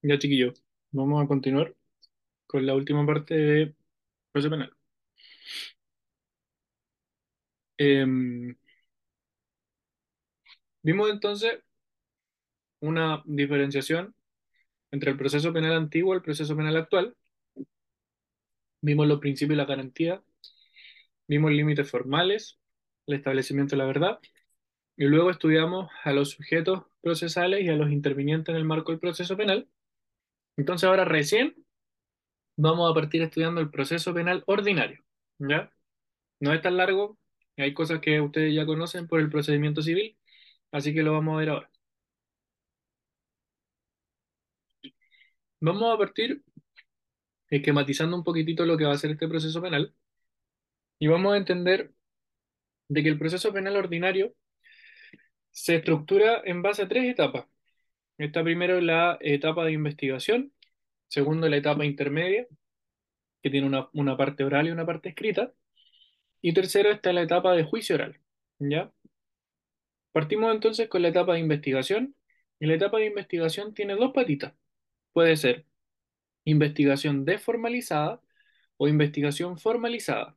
Ya, chiquillos, vamos a continuar con la última parte de proceso penal. Em, vimos entonces una diferenciación entre el proceso penal antiguo y el proceso penal actual. Vimos los principios y la garantía, vimos límites formales, el establecimiento de la verdad, y luego estudiamos a los sujetos procesales y a los intervinientes en el marco del proceso penal. Entonces ahora recién vamos a partir estudiando el proceso penal ordinario, ¿ya? No es tan largo, hay cosas que ustedes ya conocen por el procedimiento civil, así que lo vamos a ver ahora. Vamos a partir esquematizando un poquitito lo que va a ser este proceso penal y vamos a entender de que el proceso penal ordinario se estructura en base a tres etapas. Está primero la etapa de investigación, segundo la etapa intermedia, que tiene una, una parte oral y una parte escrita, y tercero está la etapa de juicio oral. ¿Ya? Partimos entonces con la etapa de investigación, y la etapa de investigación tiene dos patitas. Puede ser investigación desformalizada o investigación formalizada.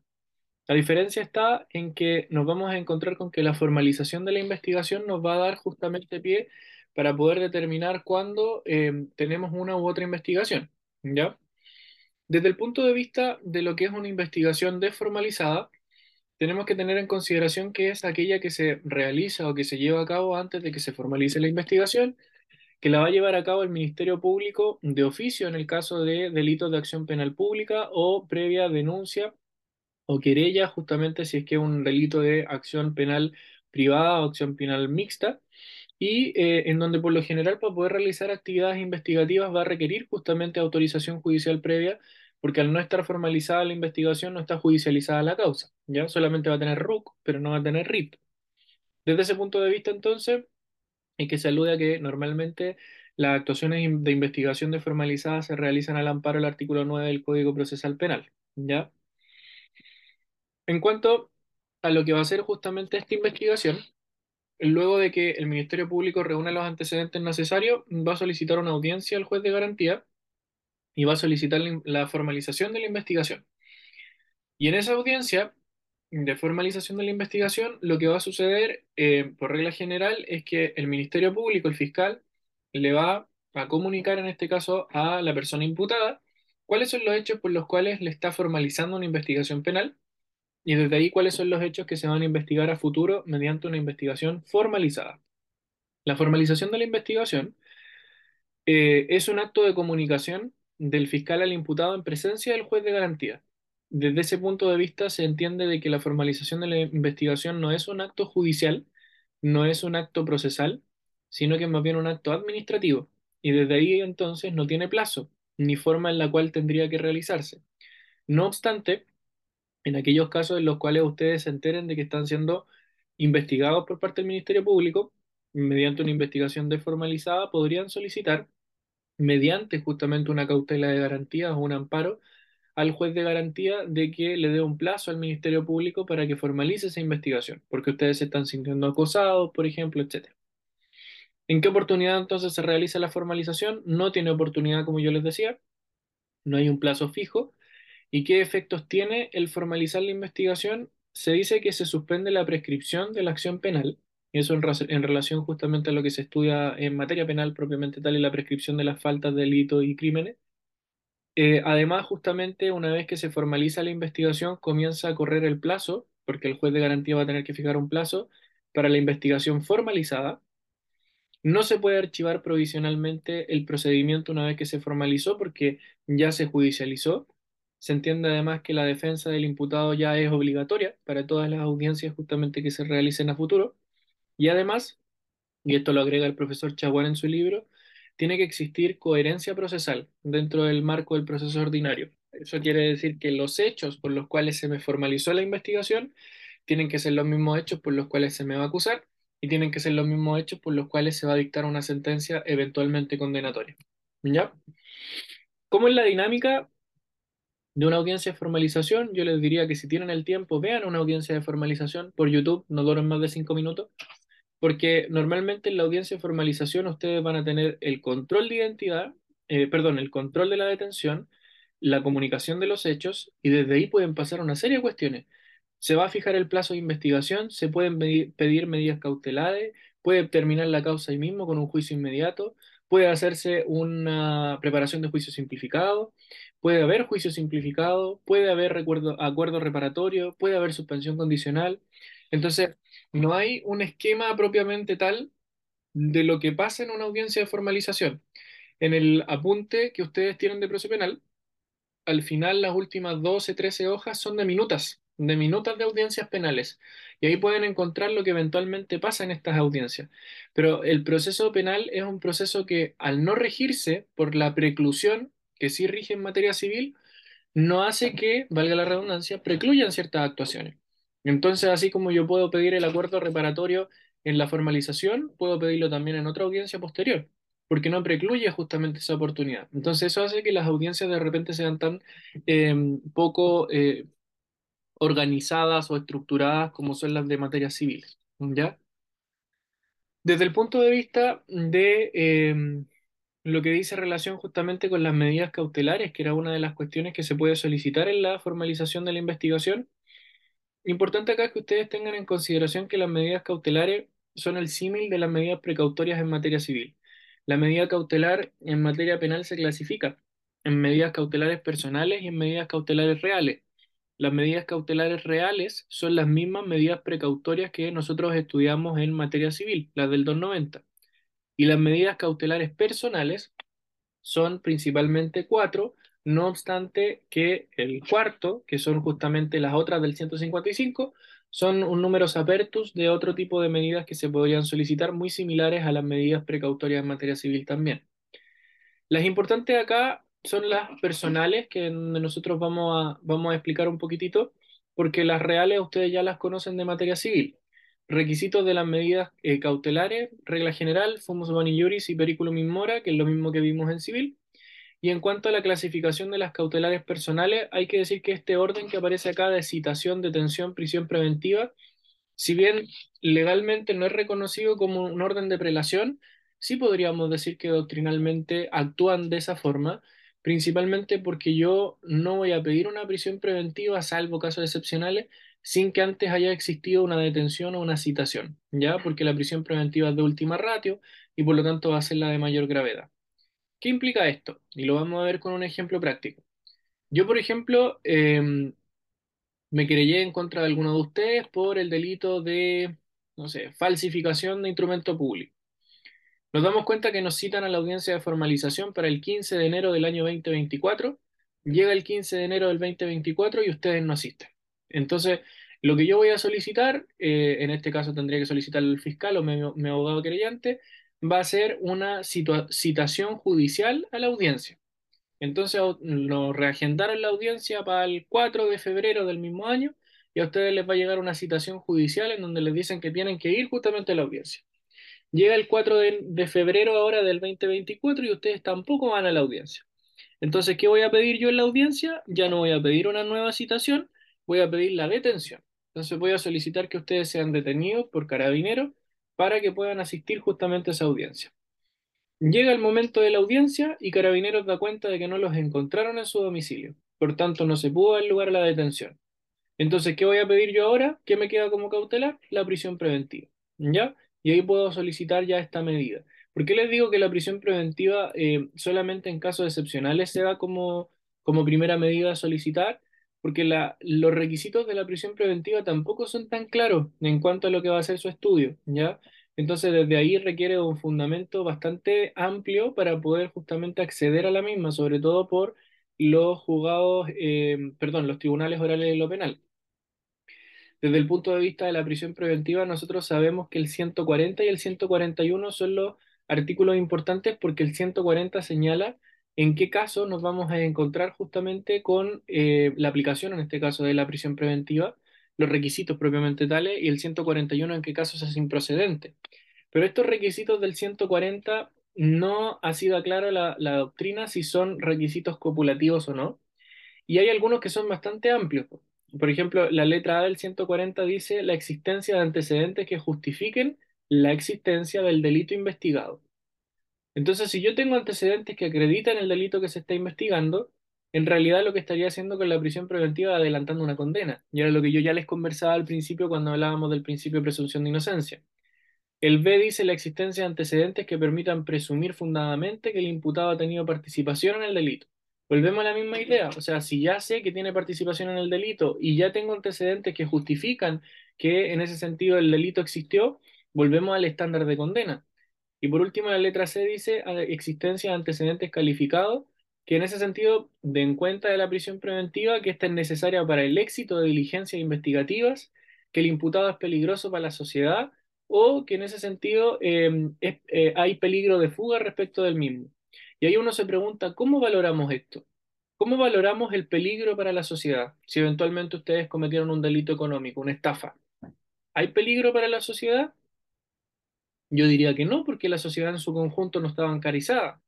La diferencia está en que nos vamos a encontrar con que la formalización de la investigación nos va a dar justamente pie para poder determinar cuándo eh, tenemos una u otra investigación, ¿ya? Desde el punto de vista de lo que es una investigación desformalizada, tenemos que tener en consideración que es aquella que se realiza o que se lleva a cabo antes de que se formalice la investigación, que la va a llevar a cabo el Ministerio Público de oficio en el caso de delitos de acción penal pública o previa denuncia o querella, justamente si es que es un delito de acción penal privada o acción penal mixta, y eh, en donde por lo general para poder realizar actividades investigativas va a requerir justamente autorización judicial previa, porque al no estar formalizada la investigación no está judicializada la causa, ¿ya? Solamente va a tener RUC, pero no va a tener RIT. Desde ese punto de vista, entonces, es que se alude a que normalmente las actuaciones de investigación desformalizadas se realizan al amparo del artículo 9 del Código Procesal Penal, ¿ya? En cuanto a lo que va a ser justamente esta investigación, luego de que el Ministerio Público reúna los antecedentes necesarios, va a solicitar una audiencia al juez de garantía y va a solicitar la, formalización de la investigación. Y en esa audiencia de formalización de la investigación, lo que va a suceder, eh, por regla general, es que el Ministerio Público, el fiscal, le va a comunicar, en este caso, a la persona imputada cuáles son los hechos por los cuales le está formalizando una investigación penal y desde ahí cuáles son los hechos que se van a investigar a futuro mediante una investigación formalizada. La formalización de la investigación eh, es un acto de comunicación del fiscal al imputado en presencia del juez de garantía. Desde ese punto de vista se entiende de que la formalización de la investigación no es un acto judicial, no es un acto procesal, sino que más bien un acto administrativo. Y desde ahí entonces no tiene plazo ni forma en la cual tendría que realizarse. No obstante, en aquellos casos en los cuales ustedes se enteren de que están siendo investigados por parte del Ministerio Público, mediante una investigación desformalizada, podrían solicitar, mediante justamente una cautela de garantía o un amparo, al juez de garantía de que le dé un plazo al Ministerio Público para que formalice esa investigación, porque ustedes se están sintiendo acosados, por ejemplo, etc. ¿En qué oportunidad entonces se realiza la formalización? No tiene oportunidad, como yo les decía, no hay un plazo fijo, ¿Y qué efectos tiene el formalizar la investigación? Se dice que se suspende la prescripción de la acción penal, y eso en, relación justamente a lo que se estudia en materia penal propiamente tal y la prescripción de las faltas, delitos y crímenes. Eh, además, justamente una vez que se formaliza la investigación, comienza a correr el plazo, porque el juez de garantía va a tener que fijar un plazo para la investigación formalizada. No se puede archivar provisionalmente el procedimiento una vez que se formalizó porque ya se judicializó. Se entiende además que la defensa del imputado ya es obligatoria para todas las audiencias justamente que se realicen a futuro. Y además, y esto lo agrega el profesor Chaguán en su libro, tiene que existir coherencia procesal dentro del marco del proceso ordinario. Eso quiere decir que los hechos por los cuales se me formalizó la investigación tienen que ser los mismos hechos por los cuales se me va a acusar y tienen que ser los mismos hechos por los cuales se va a dictar una sentencia eventualmente condenatoria. ¿Ya? ¿Cómo es la dinámica de una audiencia de formalización? Yo les diría que si tienen el tiempo, vean una audiencia de formalización por YouTube, no duran más de cinco minutos. Porque normalmente en la audiencia de formalización ustedes van a tener el control de identidad, eh, perdón, el control de la detención, la comunicación de los hechos y desde ahí pueden pasar una serie de cuestiones. Se va a fijar el plazo de investigación, se pueden pedir medidas cautelares, puede terminar la causa ahí mismo con un juicio inmediato, puede hacerse una preparación de juicio simplificado, puede haber juicio simplificado, puede haber acuerdo reparatorio, puede haber suspensión condicional. Entonces, no hay un esquema propiamente tal de lo que pasa en una audiencia de formalización. En el apunte que ustedes tienen de proceso penal, al final las últimas 12, 13 hojas son de minutas, de minutas de audiencias penales. Y ahí pueden encontrar lo que eventualmente pasa en estas audiencias. Pero el proceso penal es un proceso que al no regirse por la preclusión que sí rige en materia civil, no hace que, valga la redundancia, precluyan ciertas actuaciones. Entonces, así como yo puedo pedir el acuerdo reparatorio en la formalización, puedo pedirlo también en otra audiencia posterior, porque no precluye justamente esa oportunidad. Entonces, eso hace que las audiencias de repente sean tan eh, poco eh, organizadas o estructuradas como son las de materia civil, ¿ya? Desde el punto de vista de eh, lo que dice relación justamente con las medidas cautelares, que era una de las cuestiones que se puede solicitar en la formalización de la investigación, importante acá es que ustedes tengan en consideración que las medidas cautelares son el símil de las medidas precautorias en materia civil. La medida cautelar en materia penal se clasifica en medidas cautelares personales y en medidas cautelares reales. Las medidas cautelares reales son las mismas medidas precautorias que nosotros estudiamos en materia civil, las del 290. Y las medidas cautelares personales son principalmente cuatro, no obstante que el cuarto, que son justamente las otras del 155, son un número apertus de otro tipo de medidas que se podrían solicitar muy similares a las medidas precautorias en materia civil también. Las importantes acá son las personales, que nosotros vamos a, vamos a explicar un poquitito, porque las reales ustedes ya las conocen de materia civil. Requisitos de las medidas eh, cautelares, regla general, fumus boni juris y periculum in mora, que es lo mismo que vimos en civil. Y en cuanto a la clasificación de las cautelares personales, hay que decir que este orden que aparece acá de citación, detención, prisión preventiva, si bien legalmente no es reconocido como un orden de prelación, sí podríamos decir que doctrinalmente actúan de esa forma, principalmente porque yo no voy a pedir una prisión preventiva, salvo casos excepcionales, sin que antes haya existido una detención o una citación, ¿ya? Porque la prisión preventiva es de última ratio y por lo tanto va a ser la de mayor gravedad. ¿Qué implica esto? Y lo vamos a ver con un ejemplo práctico. Yo, por ejemplo, eh, me querellé en contra de alguno de ustedes por el delito de, no sé, falsificación de instrumento público. Nos damos cuenta que nos citan a la audiencia de formalización para el 15 de enero del año 2024. Llega el 15 de enero del 2024 y ustedes no asisten. Entonces, lo que yo voy a solicitar, eh, en este caso tendría que solicitar el fiscal o mi, mi abogado querellante, va a ser una citación judicial a la audiencia. Entonces nos reagendaron la audiencia para el 4 de febrero del mismo año y a ustedes les va a llegar una citación judicial en donde les dicen que tienen que ir justamente a la audiencia. Llega el 4 de, de febrero ahora del 2024 y ustedes tampoco van a la audiencia. Entonces, ¿qué voy a pedir yo en la audiencia? Ya no voy a pedir una nueva citación, voy a pedir la detención. Entonces voy a solicitar que ustedes sean detenidos por carabineros para que puedan asistir justamente a esa audiencia. Llega el momento de la audiencia y Carabineros da cuenta de que no los encontraron en su domicilio. por tanto no se pudo dar lugar a la detención. Entonces, ¿qué voy a pedir yo ahora? ¿Qué me queda como cautelar? La prisión preventiva. ¿Ya? Y ahí puedo solicitar ya esta medida. ¿Por qué les digo que la prisión preventiva eh, solamente en casos excepcionales se da como, como primera medida a solicitar? Porque la, los requisitos de la prisión preventiva tampoco son tan claros en cuanto a lo que va a ser su estudio, ¿ya? Entonces, desde ahí requiere un fundamento bastante amplio para poder justamente acceder a la misma, sobre todo por los juzgados, eh, perdón, los tribunales orales de lo penal. Desde el punto de vista de la prisión preventiva, nosotros sabemos que el 140 y el 141 son los artículos importantes porque el 140 señala en qué caso nos vamos a encontrar justamente con eh, la aplicación, en este caso, de la prisión preventiva, los requisitos propiamente tales, y el 141 en qué casos es improcedente. Pero estos requisitos del 140 no ha sido clara la, la doctrina si son requisitos copulativos o no, y hay algunos que son bastante amplios. Por ejemplo, la letra A del 140 dice la existencia de antecedentes que justifiquen la existencia del delito investigado. Entonces, si yo tengo antecedentes que acreditan el delito que se está investigando, en realidad lo que estaría haciendo con la prisión preventiva es adelantando una condena. Y era lo que yo ya les conversaba al principio cuando hablábamos del principio de presunción de inocencia. El B dice la existencia de antecedentes que permitan presumir fundadamente que el imputado ha tenido participación en el delito. Volvemos a la misma idea, o sea, si ya sé que tiene participación en el delito y ya tengo antecedentes que justifican que en ese sentido el delito existió, volvemos al estándar de condena. Y por último, la letra C dice existencia de antecedentes calificados, que en ese sentido den cuenta de la prisión preventiva que esta es necesaria para el éxito de diligencias investigativas, que el imputado es peligroso para la sociedad o que en ese sentido em, eh, hay peligro de fuga respecto del mismo. Y ahí uno se pregunta, ¿cómo valoramos esto? ¿Cómo valoramos el peligro para la sociedad si eventualmente ustedes cometieron un delito económico, una estafa? ¿Hay peligro para la sociedad? Yo diría que no, porque la sociedad en su conjunto no está bancarizada.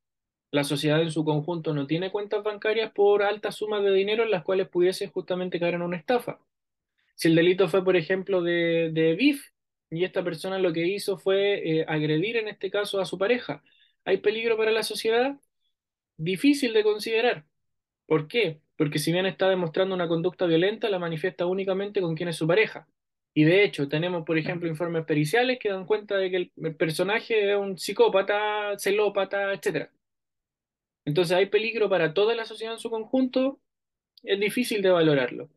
La sociedad en su conjunto no tiene cuentas bancarias por altas sumas de dinero en las cuales pudiese justamente caer en una estafa. Si el delito fue, por ejemplo, de, de BIF y esta persona lo que hizo fue eh, agredir en este caso a su pareja, ¿hay peligro para la sociedad? Difícil de considerar. ¿Por qué? Porque si bien está demostrando una conducta violenta, la manifiesta únicamente con quien es su pareja. Y de hecho, tenemos, por ejemplo, informes periciales que dan cuenta de que el, personaje es un psicópata, celópata, etc. Entonces, ¿hay peligro para toda la sociedad en su conjunto? Es difícil de valorarlo.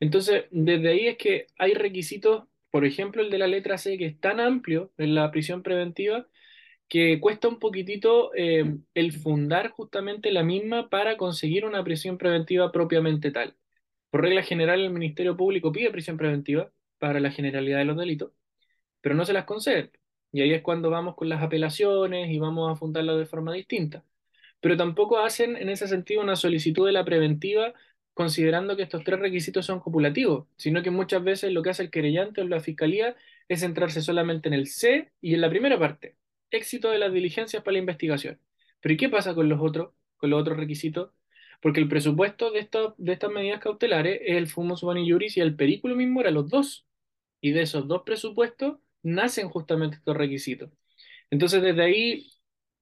Entonces, desde ahí es que hay requisitos, por ejemplo, el de la letra C, que es tan amplio en la prisión preventiva, que cuesta un poquitito eh, el fundar justamente la misma para conseguir una prisión preventiva propiamente tal. Por regla general, el Ministerio Público pide prisión preventiva, para la generalidad de los delitos, pero no se las conceden. Y ahí es cuando vamos con las apelaciones y vamos a fundarlo de forma distinta. Pero tampoco hacen en ese sentido una solicitud de la preventiva considerando que estos tres requisitos son copulativos, sino que muchas veces lo que hace el querellante o la fiscalía es centrarse solamente en el C y en la primera parte, éxito de las diligencias para la investigación. Pero ¿y qué pasa con los otros, con los otros requisitos? Porque el presupuesto de, de estas medidas cautelares es el fumus boni juris y el perículo mismo eran los dos. Y de esos dos presupuestos nacen justamente estos requisitos. Entonces, desde ahí,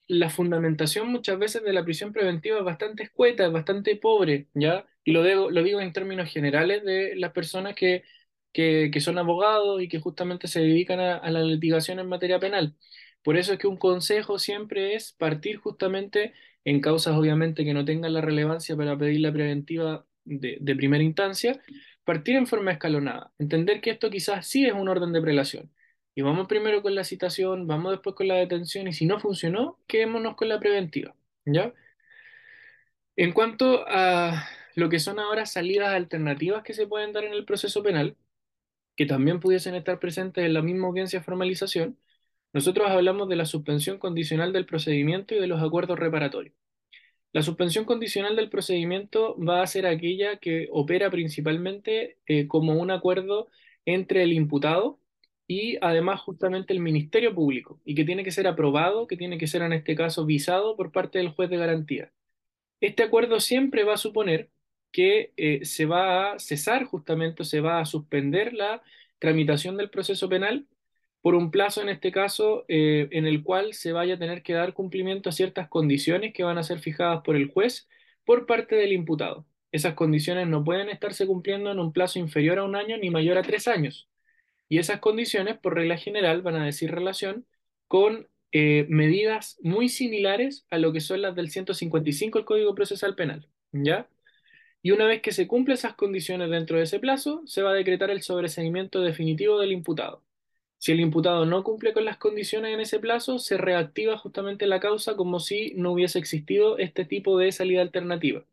la fundamentación muchas veces de la prisión preventiva es bastante escueta, es bastante pobre, ¿ya? Y lo digo, lo digo en términos generales de las personas que, que, que son abogados y que justamente se dedican a, a, la litigación en materia penal. Por eso es que un consejo siempre es partir justamente en causas obviamente que no tengan la relevancia para pedir la preventiva de, primera instancia, Partir en forma escalonada, entender que esto quizás sí es un orden de prelación. Y vamos primero con la citación, vamos después con la detención y si no funcionó, quedémonos con la preventiva. ¿ya? En cuanto a lo que son ahora salidas alternativas que se pueden dar en el proceso penal, que también pudiesen estar presentes en la misma audiencia de formalización, nosotros hablamos de la suspensión condicional del procedimiento y de los acuerdos reparatorios. La suspensión condicional del procedimiento va a ser aquella que opera principalmente eh, como un acuerdo entre el imputado y además justamente el Ministerio Público y que tiene que ser aprobado, que tiene que ser en este caso visado por parte del juez de garantía. Este acuerdo siempre va a suponer que eh, se va a cesar justamente, se va a suspender la tramitación del proceso penal por un plazo en este caso eh, en el cual se vaya a tener que dar cumplimiento a ciertas condiciones que van a ser fijadas por el juez por parte del imputado. Esas condiciones no pueden estarse cumpliendo en un plazo inferior a un año ni mayor a tres años. Y esas condiciones, por regla general, van a decir relación con eh, medidas muy similares a lo que son las del 155 del Código Procesal Penal. ¿Ya? Y una vez que se cumplen esas condiciones dentro de ese plazo, se va a decretar el sobreseimiento definitivo del imputado. Si el imputado no cumple con las condiciones en ese plazo, se reactiva justamente la causa como si no hubiese existido este tipo de salida alternativa.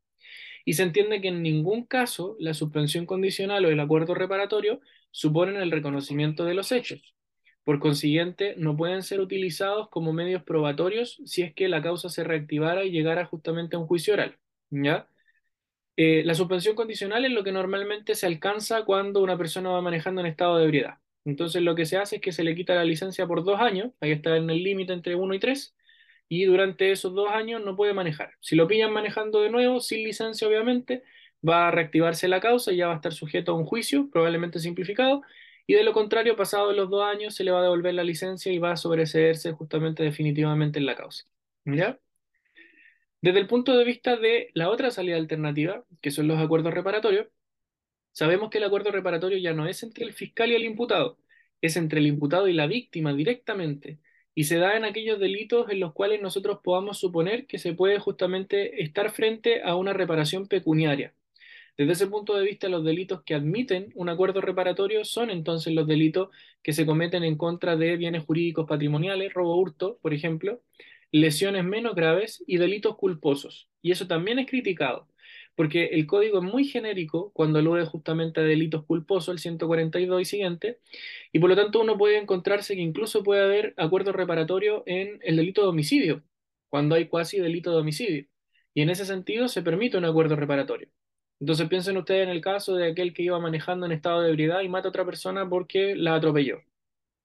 Y se entiende que en ningún caso la suspensión condicional o el acuerdo reparatorio suponen el reconocimiento de los hechos. Por consiguiente, no pueden ser utilizados como medios probatorios si es que la causa se reactivara y llegara justamente a un juicio oral. Eh, la suspensión condicional es lo que normalmente se alcanza cuando una persona va manejando en estado de ebriedad. Entonces lo que se hace es que se le quita la licencia por dos años, ahí está en el límite entre uno y tres, y durante esos dos años no puede manejar. Si lo pillan manejando de nuevo, sin licencia obviamente, va a reactivarse la causa y ya va a estar sujeto a un juicio, probablemente simplificado, y de lo contrario, pasado los dos años, se le va a devolver la licencia y va a sobreseerse justamente definitivamente en la causa. ¿Ya? Desde el punto de vista de la otra salida alternativa, que son los acuerdos reparatorios, sabemos que el acuerdo reparatorio ya no es entre el fiscal y el imputado, es entre el imputado y la víctima directamente, y se da en aquellos delitos en los cuales nosotros podamos suponer que se puede justamente estar frente a una reparación pecuniaria. Desde ese punto de vista, los delitos que admiten un acuerdo reparatorio son entonces los delitos que se cometen en contra de bienes jurídicos patrimoniales, robo hurto, por ejemplo, lesiones menos graves y delitos culposos. Y eso también es criticado, porque el código es muy genérico cuando alude justamente a delitos culposos, el 142 y siguiente, y por lo tanto uno puede encontrarse que incluso puede haber acuerdo reparatorio en el delito de homicidio, cuando hay cuasi delito de homicidio. Y en ese sentido se permite un acuerdo reparatorio. Entonces piensen ustedes en el caso de aquel que iba manejando en estado de ebriedad y mata a otra persona porque la atropelló.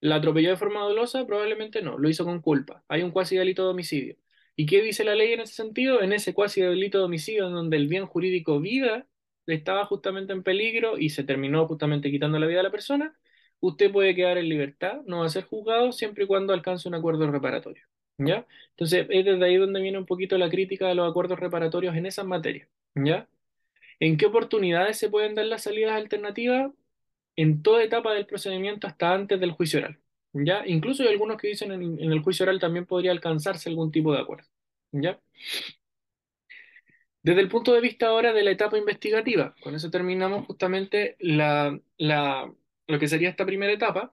¿La atropelló de forma dolosa? Probablemente no, lo hizo con culpa. Hay un cuasi delito de homicidio. ¿Y qué dice la ley en ese sentido? En ese cuasi delito de homicidio en donde el bien jurídico vida estaba justamente en peligro y se terminó justamente quitando la vida a la persona, usted puede quedar en libertad, no va a ser juzgado siempre y cuando alcance un acuerdo reparatorio. ¿Ya? Entonces, es desde ahí donde viene un poquito la crítica de los acuerdos reparatorios en esas materias. ¿Ya? ¿En qué oportunidades se pueden dar las salidas alternativas? En toda etapa del procedimiento hasta antes del juicio oral. ¿Ya? Incluso hay algunos que dicen en, en el juicio oral también podría alcanzarse algún tipo de acuerdo. ¿Ya? Desde el punto de vista ahora de la etapa investigativa, con eso terminamos justamente la, la, lo que sería esta primera etapa.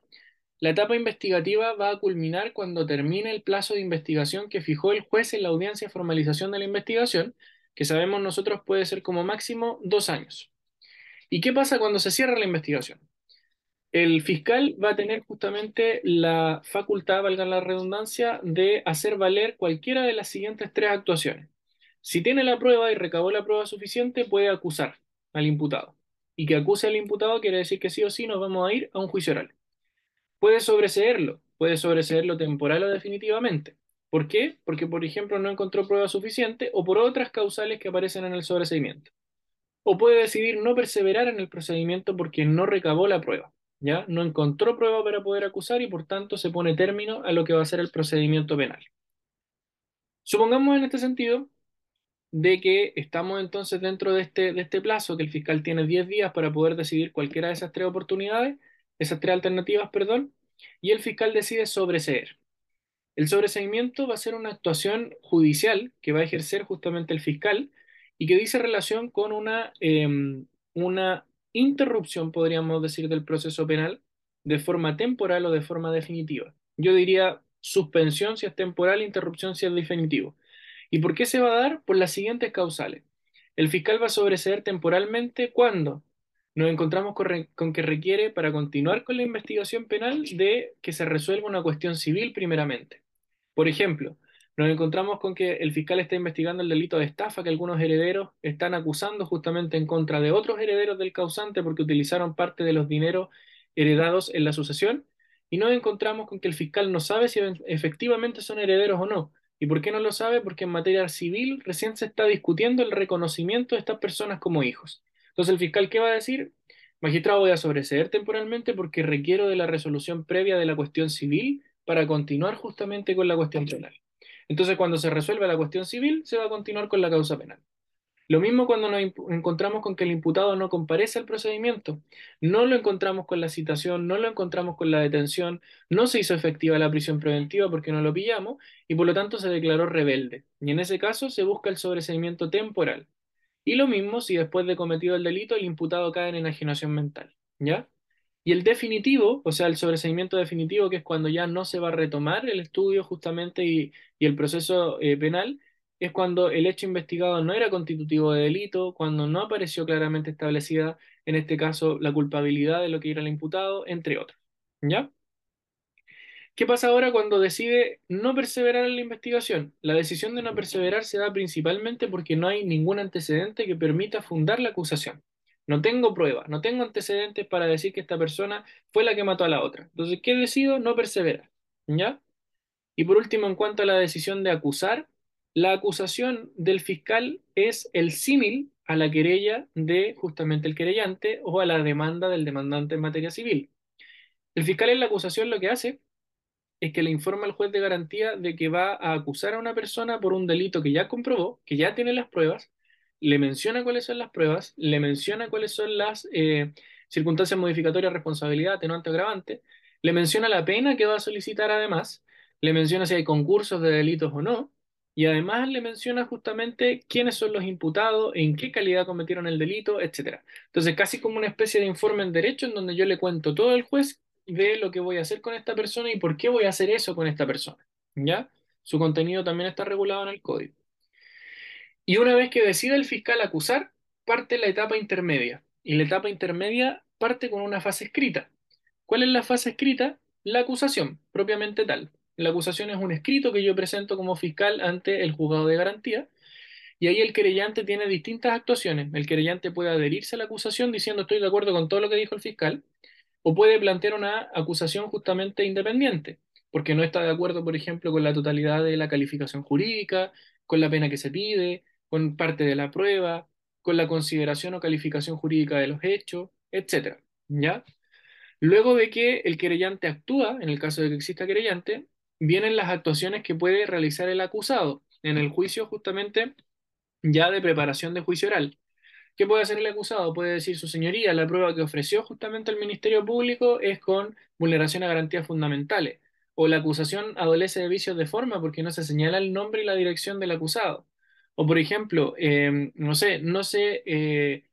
La etapa investigativa va a culminar cuando termine el plazo de investigación que fijó el juez en la audiencia de formalización de la investigación que sabemos nosotros puede ser como máximo dos años. ¿Y qué pasa cuando se cierra la investigación? El fiscal va a tener justamente la facultad, valga la redundancia, de hacer valer cualquiera de las siguientes tres actuaciones. Si tiene la prueba y recabó la prueba suficiente, puede acusar al imputado. Y que acuse al imputado quiere decir que sí o sí nos vamos a ir a un juicio oral. Puede sobreseerlo, puede sobreseerlo temporal o definitivamente. ¿Por qué? Porque, por ejemplo, no encontró prueba suficiente o por otras causales que aparecen en el sobreseimiento. O puede decidir no perseverar en el procedimiento porque no recabó la prueba, ¿ya? No encontró prueba para poder acusar y por tanto se pone término a lo que va a ser el procedimiento penal. Supongamos en este sentido de que estamos entonces dentro de este, de este plazo, que el fiscal tiene 10 días para poder decidir cualquiera de esas tres oportunidades, esas tres alternativas, perdón, y el fiscal decide sobreseer. El sobreseimiento va a ser una actuación judicial que va a ejercer justamente el fiscal y que dice relación con una, em, una interrupción, podríamos decir, del proceso penal de forma temporal o de forma definitiva. Yo diría suspensión si es temporal, interrupción si es definitivo. ¿Y por qué se va a dar? Por las siguientes causales. El fiscal va a sobreseer temporalmente cuando nos encontramos con, que requiere, para continuar con la investigación penal, de que se resuelva una cuestión civil primeramente. Por ejemplo, nos encontramos con que el fiscal está investigando el delito de estafa que algunos herederos están acusando justamente en contra de otros herederos del causante porque utilizaron parte de los dineros heredados en la sucesión. Y nos encontramos con que el fiscal no sabe si efectivamente son herederos o no. ¿Y por qué no lo sabe? Porque en materia civil recién se está discutiendo el reconocimiento de estas personas como hijos. Entonces, el fiscal, ¿qué va a decir? Magistrado, voy a sobreseer temporalmente porque requiero de la resolución previa de la cuestión civil para continuar justamente con la cuestión penal. Entonces, cuando se resuelva la cuestión civil, se va a continuar con la causa penal. Lo mismo cuando nos encontramos con que el imputado no comparece al procedimiento. No lo encontramos con la citación, no lo encontramos con la detención, no se hizo efectiva la prisión preventiva porque no lo pillamos y por lo tanto se declaró rebelde. Y en ese caso se busca el sobreseimiento temporal. Y lo mismo si después de cometido el delito el imputado cae en enajenación mental. ¿Ya? Y el definitivo, o sea, el sobreseimiento definitivo, que es cuando ya no se va a retomar el estudio justamente y, el proceso eh, penal, es cuando el hecho investigado no era constitutivo de delito, cuando no apareció claramente establecida, en este caso, la culpabilidad de lo que era el imputado, entre otros. ¿Ya? ¿Qué pasa ahora cuando decide no perseverar en la investigación? La decisión de no perseverar se da principalmente porque no hay ningún antecedente que permita fundar la acusación. No tengo pruebas, no tengo antecedentes para decir que esta persona fue la que mató a la otra. Entonces, ¿qué decido? No perseverar. ¿Ya? Y por último, en cuanto a la decisión de acusar, la acusación del fiscal es el símil a la querella de justamente el querellante o a la demanda del demandante en materia civil. El fiscal en la acusación lo que hace es que le informa al juez de garantía de que va a acusar a una persona por un delito que ya comprobó, que ya tiene las pruebas, le menciona cuáles son las pruebas, le menciona cuáles son las eh, circunstancias modificatorias, responsabilidad, atenuante, agravante, le menciona la pena que va a solicitar además, le menciona si hay concursos de delitos o no, y además le menciona justamente quiénes son los imputados, en qué calidad cometieron el delito, etc. Entonces, casi como una especie de informe en derecho en donde yo le cuento todo al juez de lo que voy a hacer con esta persona y por qué voy a hacer eso con esta persona. ¿Ya? Su contenido también está regulado en el código. Y una vez que decide el fiscal acusar, parte la etapa intermedia. Y la etapa intermedia parte con una fase escrita. ¿Cuál es la fase escrita? La acusación, propiamente tal. La acusación es un escrito que yo presento como fiscal ante el juzgado de garantía y ahí el querellante tiene distintas actuaciones. El querellante puede adherirse a la acusación diciendo estoy de acuerdo con todo lo que dijo el fiscal o puede plantear una acusación justamente independiente porque no está de acuerdo, por ejemplo, con la totalidad de la calificación jurídica, con la pena que se pide, con parte de la prueba, con la consideración o calificación jurídica de los hechos, etc. ¿Ya? Luego de que el querellante actúa, en el caso de que exista querellante, vienen las actuaciones que puede realizar el acusado en el juicio justamente ya de preparación de juicio oral. ¿Qué puede hacer el acusado? Puede decir su señoría, la prueba que ofreció justamente el Ministerio Público es con vulneración a garantías fundamentales, o la acusación adolece de vicios de forma porque no se señala el nombre y la dirección del acusado. O por ejemplo, em, no sé, no se, eh,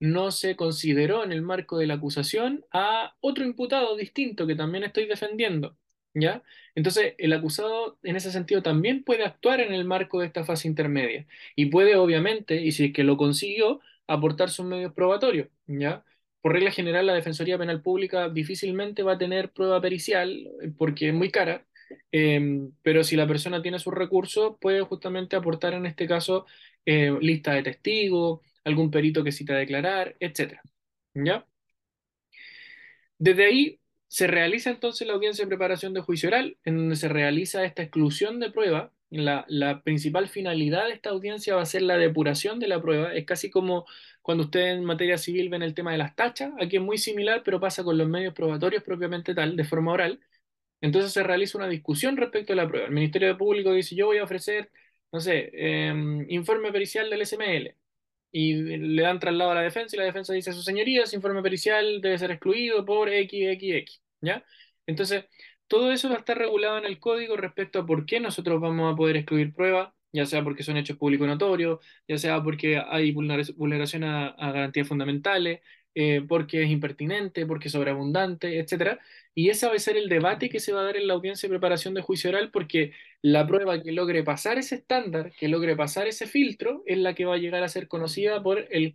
no se consideró en el marco de la acusación a otro imputado distinto que también estoy defendiendo. ¿Ya? Entonces, el acusado en ese sentido también puede actuar en el marco de esta fase intermedia y puede, obviamente, y si es que lo consiguió, aportar sus medios probatorios, ¿ya? Por regla general, la Defensoría Penal Pública difícilmente va a tener prueba pericial eh, porque es muy cara, em, pero si la persona tiene sus recursos, puede justamente aportar en este caso eh, lista de testigos, algún perito que cita declarar, etc. ¿Ya? Desde ahí se realiza entonces la audiencia de preparación de juicio oral, en donde se realiza esta exclusión de prueba. La, la, principal finalidad de esta audiencia va a ser la depuración de la prueba. Es casi como cuando ustedes en materia civil ven el tema de las tachas. Aquí es muy similar, pero pasa con los medios probatorios propiamente tal, de forma oral. Entonces se realiza una discusión respecto a la prueba. El Ministerio Público dice, yo voy a ofrecer, no sé, em, informe pericial del SML y le dan traslado a la defensa y la defensa dice, su señoría, ese informe pericial debe ser excluido por XXX, ¿ya? Entonces, todo eso va a estar regulado en el código respecto a por qué nosotros vamos a poder excluir pruebas, ya sea porque son hechos públicos notorios, ya sea porque hay vulneración a, a garantías fundamentales, eh, porque es impertinente, porque es sobreabundante, etc. Y ese va a ser el debate que se va a dar en la audiencia de preparación de juicio oral, porque la prueba que logre pasar ese estándar, que logre pasar ese filtro, es la que va a llegar a ser conocida por el,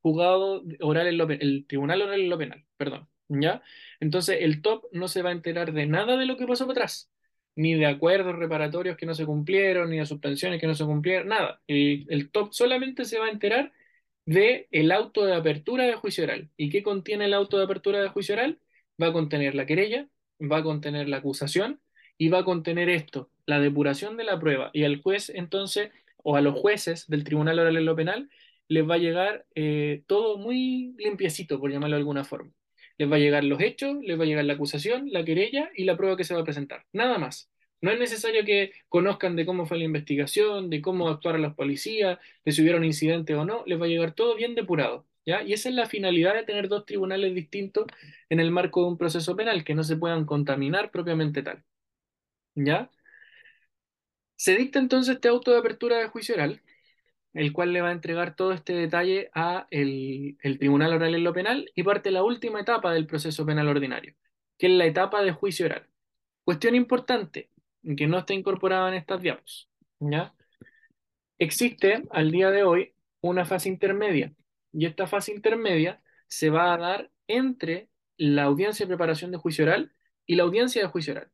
juzgado oral el tribunal oral en lo penal, perdón. ¿Ya? Entonces el top no se va a enterar de nada de lo que pasó por atrás, ni de acuerdos reparatorios que no se cumplieron, ni de suspensiones que no se cumplieron, nada. El, el top solamente se va a enterar de el auto de apertura de juicio oral. ¿Y qué contiene el auto de apertura de juicio oral? Va a contener la querella, va a contener la acusación y va a contener esto, la depuración de la prueba. Y al juez entonces, o a los jueces del Tribunal Oral en lo Penal, les va a llegar eh, todo muy limpiecito, por llamarlo de alguna forma. Les va a llegar los hechos, les va a llegar la acusación, la querella y la prueba que se va a presentar. Nada más. No es necesario que conozcan de cómo fue la investigación, de cómo actuaron las policías, de si hubiera un incidente o no, les va a llegar todo bien depurado, ¿ya? Y esa es la finalidad de tener dos tribunales distintos en el marco de un proceso penal, que no se puedan contaminar propiamente tal, ¿ya? Se dicta entonces este auto de apertura de juicio oral, el cual le va a entregar todo este detalle a el, el Tribunal Oral en lo Penal y parte la última etapa del proceso penal ordinario, que es la etapa de juicio oral. Cuestión importante, que no está incorporada en estas diapos, ¿ya? Existe al día de hoy una fase intermedia y esta fase intermedia se va a dar entre la audiencia de preparación de juicio oral y la audiencia de juicio oral.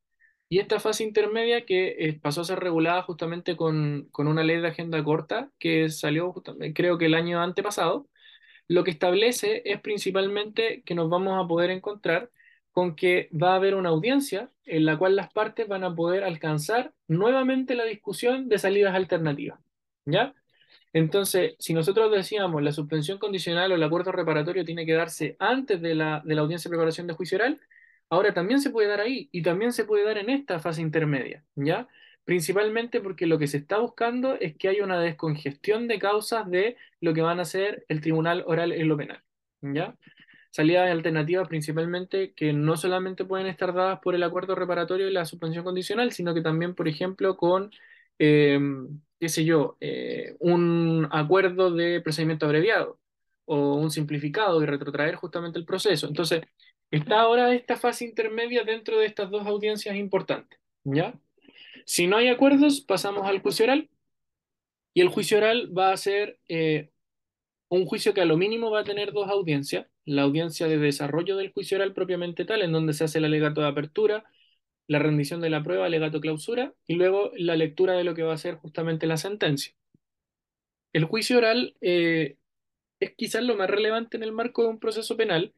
Y esta fase intermedia que eh, pasó a ser regulada justamente con, con, una ley de agenda corta que salió creo que el año antepasado, lo que establece es principalmente que nos vamos a poder encontrar con que va a haber una audiencia en la cual las partes van a poder alcanzar nuevamente la discusión de salidas alternativas. ¿Ya? Entonces, si nosotros decíamos la suspensión condicional o el acuerdo reparatorio tiene que darse antes de la, de la audiencia de preparación de juicio oral, ahora también se puede dar ahí y también se puede dar en esta fase intermedia, ¿ya? Principalmente porque lo que se está buscando es que haya una descongestión de causas de lo que van a hacer el tribunal oral en lo penal, ¿ya? Salidas alternativas principalmente que no solamente pueden estar dadas por el acuerdo reparatorio y la suspensión condicional, sino que también, por ejemplo, con, eh, qué sé yo, eh, un acuerdo de procedimiento abreviado o un simplificado y retrotraer justamente el proceso. Entonces, está ahora esta fase intermedia dentro de estas dos audiencias importantes, ¿ya? Si no hay acuerdos, pasamos al juicio oral y el juicio oral va a ser eh, un juicio que a lo mínimo va a tener dos audiencias, la audiencia de desarrollo del juicio oral propiamente tal, en donde se hace el alegato de apertura, la rendición de la prueba, alegato clausura, y luego la lectura de lo que va a ser justamente la sentencia. El juicio oral eh, es quizás lo más relevante en el marco de un proceso penal,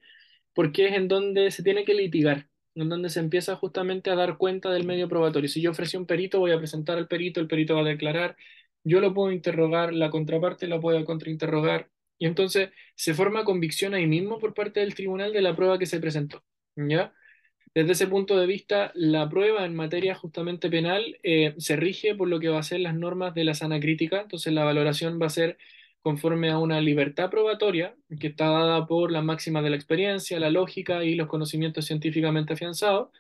porque es en donde se tiene que litigar, en donde se empieza justamente a dar cuenta del medio probatorio. Si yo ofrecí un perito, voy a presentar al perito, el perito va a declarar, yo lo puedo interrogar, la contraparte la puede contrainterrogar, y entonces se forma convicción ahí mismo por parte del tribunal de la prueba que se presentó. ¿ya? Desde ese punto de vista, la prueba en materia justamente penal eh, se rige por lo que va a ser las normas de la sana crítica, entonces la valoración va a ser conforme a una libertad probatoria que está dada por las máximas de la experiencia, la lógica y los conocimientos científicamente afianzados,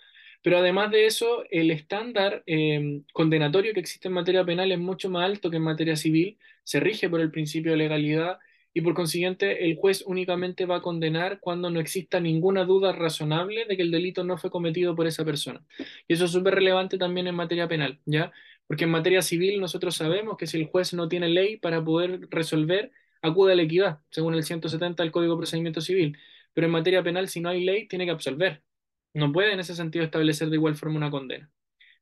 pero además de eso, el estándar eh, condenatorio que existe en materia penal es mucho más alto que en materia civil, se rige por el principio de legalidad y por consiguiente el juez únicamente va a condenar cuando no exista ninguna duda razonable de que el delito no fue cometido por esa persona. Y eso es súper relevante también en materia penal, ¿ya? Porque en materia civil nosotros sabemos que si el juez no tiene ley para poder resolver, acude a la equidad, según el 170 del Código de Procedimiento Civil. Pero en materia penal, si no hay ley, tiene que absolver. No puede en ese sentido establecer de igual forma una condena.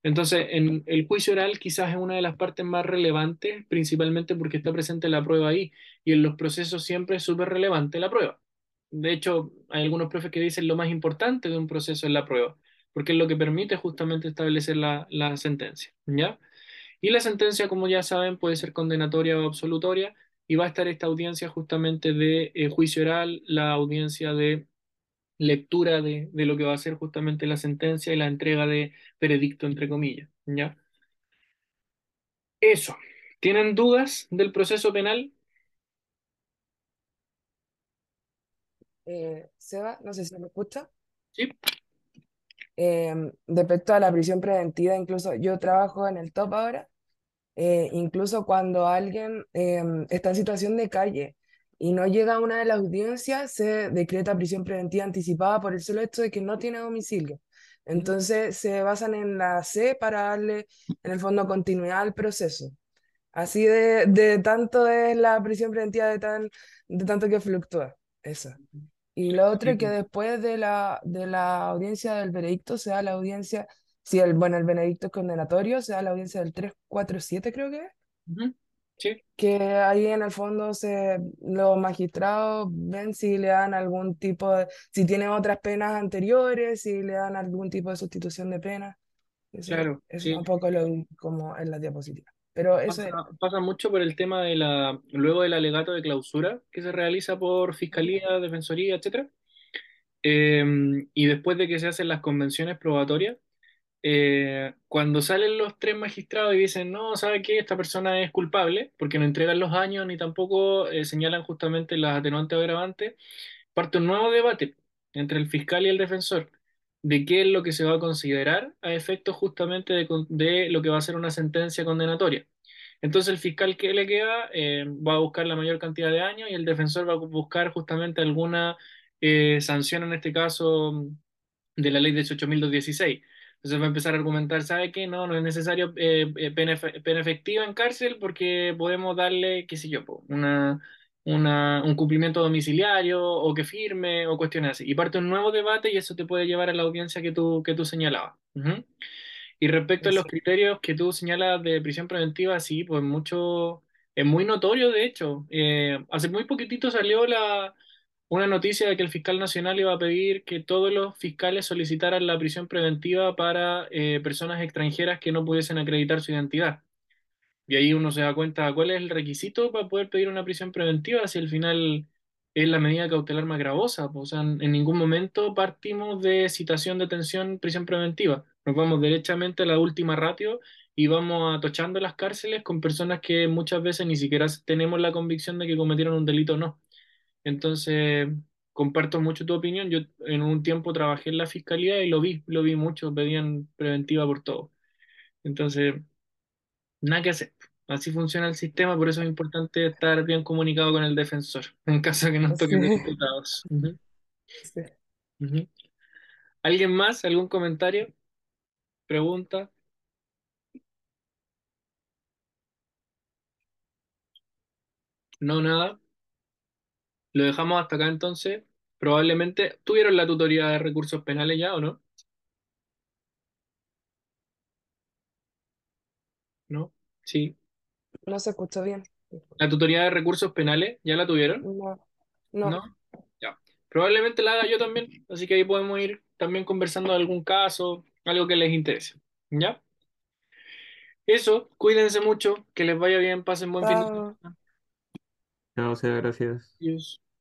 Entonces, en el juicio oral quizás es una de las partes más relevantes, principalmente porque está presente la prueba ahí, y en los procesos siempre es súper relevante la prueba. De hecho, hay algunos profes que dicen lo más importante de un proceso es la prueba, porque es lo que permite justamente establecer la, sentencia, ¿ya? Y la sentencia, como ya saben, puede ser condenatoria o absolutoria, y va a estar esta audiencia justamente de eh, juicio oral, la audiencia de lectura de, de, lo que va a ser justamente la sentencia y la entrega de veredicto, entre comillas. ¿ya? Eso. ¿Tienen dudas del proceso penal? Eh, Seba, no sé si me escucha. Sí. Eh, respecto a la prisión preventiva, incluso yo trabajo en el top ahora, eh, incluso cuando alguien está en situación de calle y no llega a una de las audiencias, se decreta prisión preventiva anticipada por el solo hecho de que no tiene domicilio. Entonces se basan en la C para darle, en el fondo, continuidad al proceso. Así de, de tanto es la prisión preventiva, de, tan, de tanto que fluctúa. Eso. Y lo otro es que después de la, de la audiencia del veredicto se da la audiencia, si el, bueno, el veredicto es condenatorio, se da la audiencia del 347 creo que es. Sí. Que ahí en el fondo se, los magistrados ven si le dan algún tipo de, si tiene otras penas anteriores, si le dan algún tipo de sustitución de pena. Eso, Claro, eso sí. es un poco lo, como en la diapositiva. Pero eso es, Pasa, pasa mucho por el tema de la, luego del alegato de clausura que se realiza por fiscalía, defensoría, etcétera. Eh, y después de que se hacen las convenciones probatorias, eh, cuando salen los tres magistrados y dicen, no, ¿sabe qué? Esta persona es culpable, porque no entregan los años ni tampoco eh, señalan justamente las atenuantes o agravantes, parte un nuevo debate entre el fiscal y el defensor de qué es lo que se va a considerar a efectos justamente de, lo que va a ser una sentencia condenatoria. Entonces el fiscal que le queda eh, va a buscar la mayor cantidad de años y el defensor va a buscar justamente alguna sanción, en este caso de la ley 18.216. Entonces va a empezar a argumentar, ¿sabe qué? No, no es necesario eh, eh, pena, pena efectiva en cárcel porque podemos darle, qué sé yo, una, una, un cumplimiento domiciliario o que firme o cuestiones así. Y parte un nuevo debate y eso te puede llevar a la audiencia que tú, que tú señalabas. Ujú. Y respecto a los criterios que tú señalas de prisión preventiva, sí, pues mucho, es muy notorio, de hecho. Eh, hace muy poquitito salió la, una noticia de que el fiscal nacional iba a pedir que todos los fiscales solicitaran la prisión preventiva para eh, personas extranjeras que no pudiesen acreditar su identidad. Y ahí uno se da cuenta cuál es el requisito para poder pedir una prisión preventiva si al final es la medida cautelar más gravosa. O sea, en ningún momento partimos de citación, detención, prisión preventiva. Nos vamos derechamente a la última ratio y vamos atochando las cárceles con personas que muchas veces ni siquiera tenemos la convicción de que cometieron un delito o no. Entonces, comparto mucho tu opinión. Yo en un tiempo trabajé en la fiscalía y lo vi, lo vi mucho, pedían preventiva por todo. Entonces, Nada que hacer. Así funciona el sistema, por eso es importante estar bien comunicado con el defensor, en caso de que nos toquen Sí, diputados. Ujú, sí. ujú. ¿Alguien más? ¿Algún comentario? ¿Pregunta? No, nada. Lo dejamos hasta acá entonces. Probablemente tuvieron la tutoría de recursos penales ya, ¿o no? ¿No? Sí. No se escuchó bien. ¿La tutoría de recursos penales ya la tuvieron? No, no. ¿No? Ya. Probablemente la haga yo también, así que ahí podemos ir también conversando de algún caso, algo que les interese. ¿Ya? Eso, cuídense mucho, que les vaya bien, pasen buen fin de semana. Chao, sea, gracias. Adiós.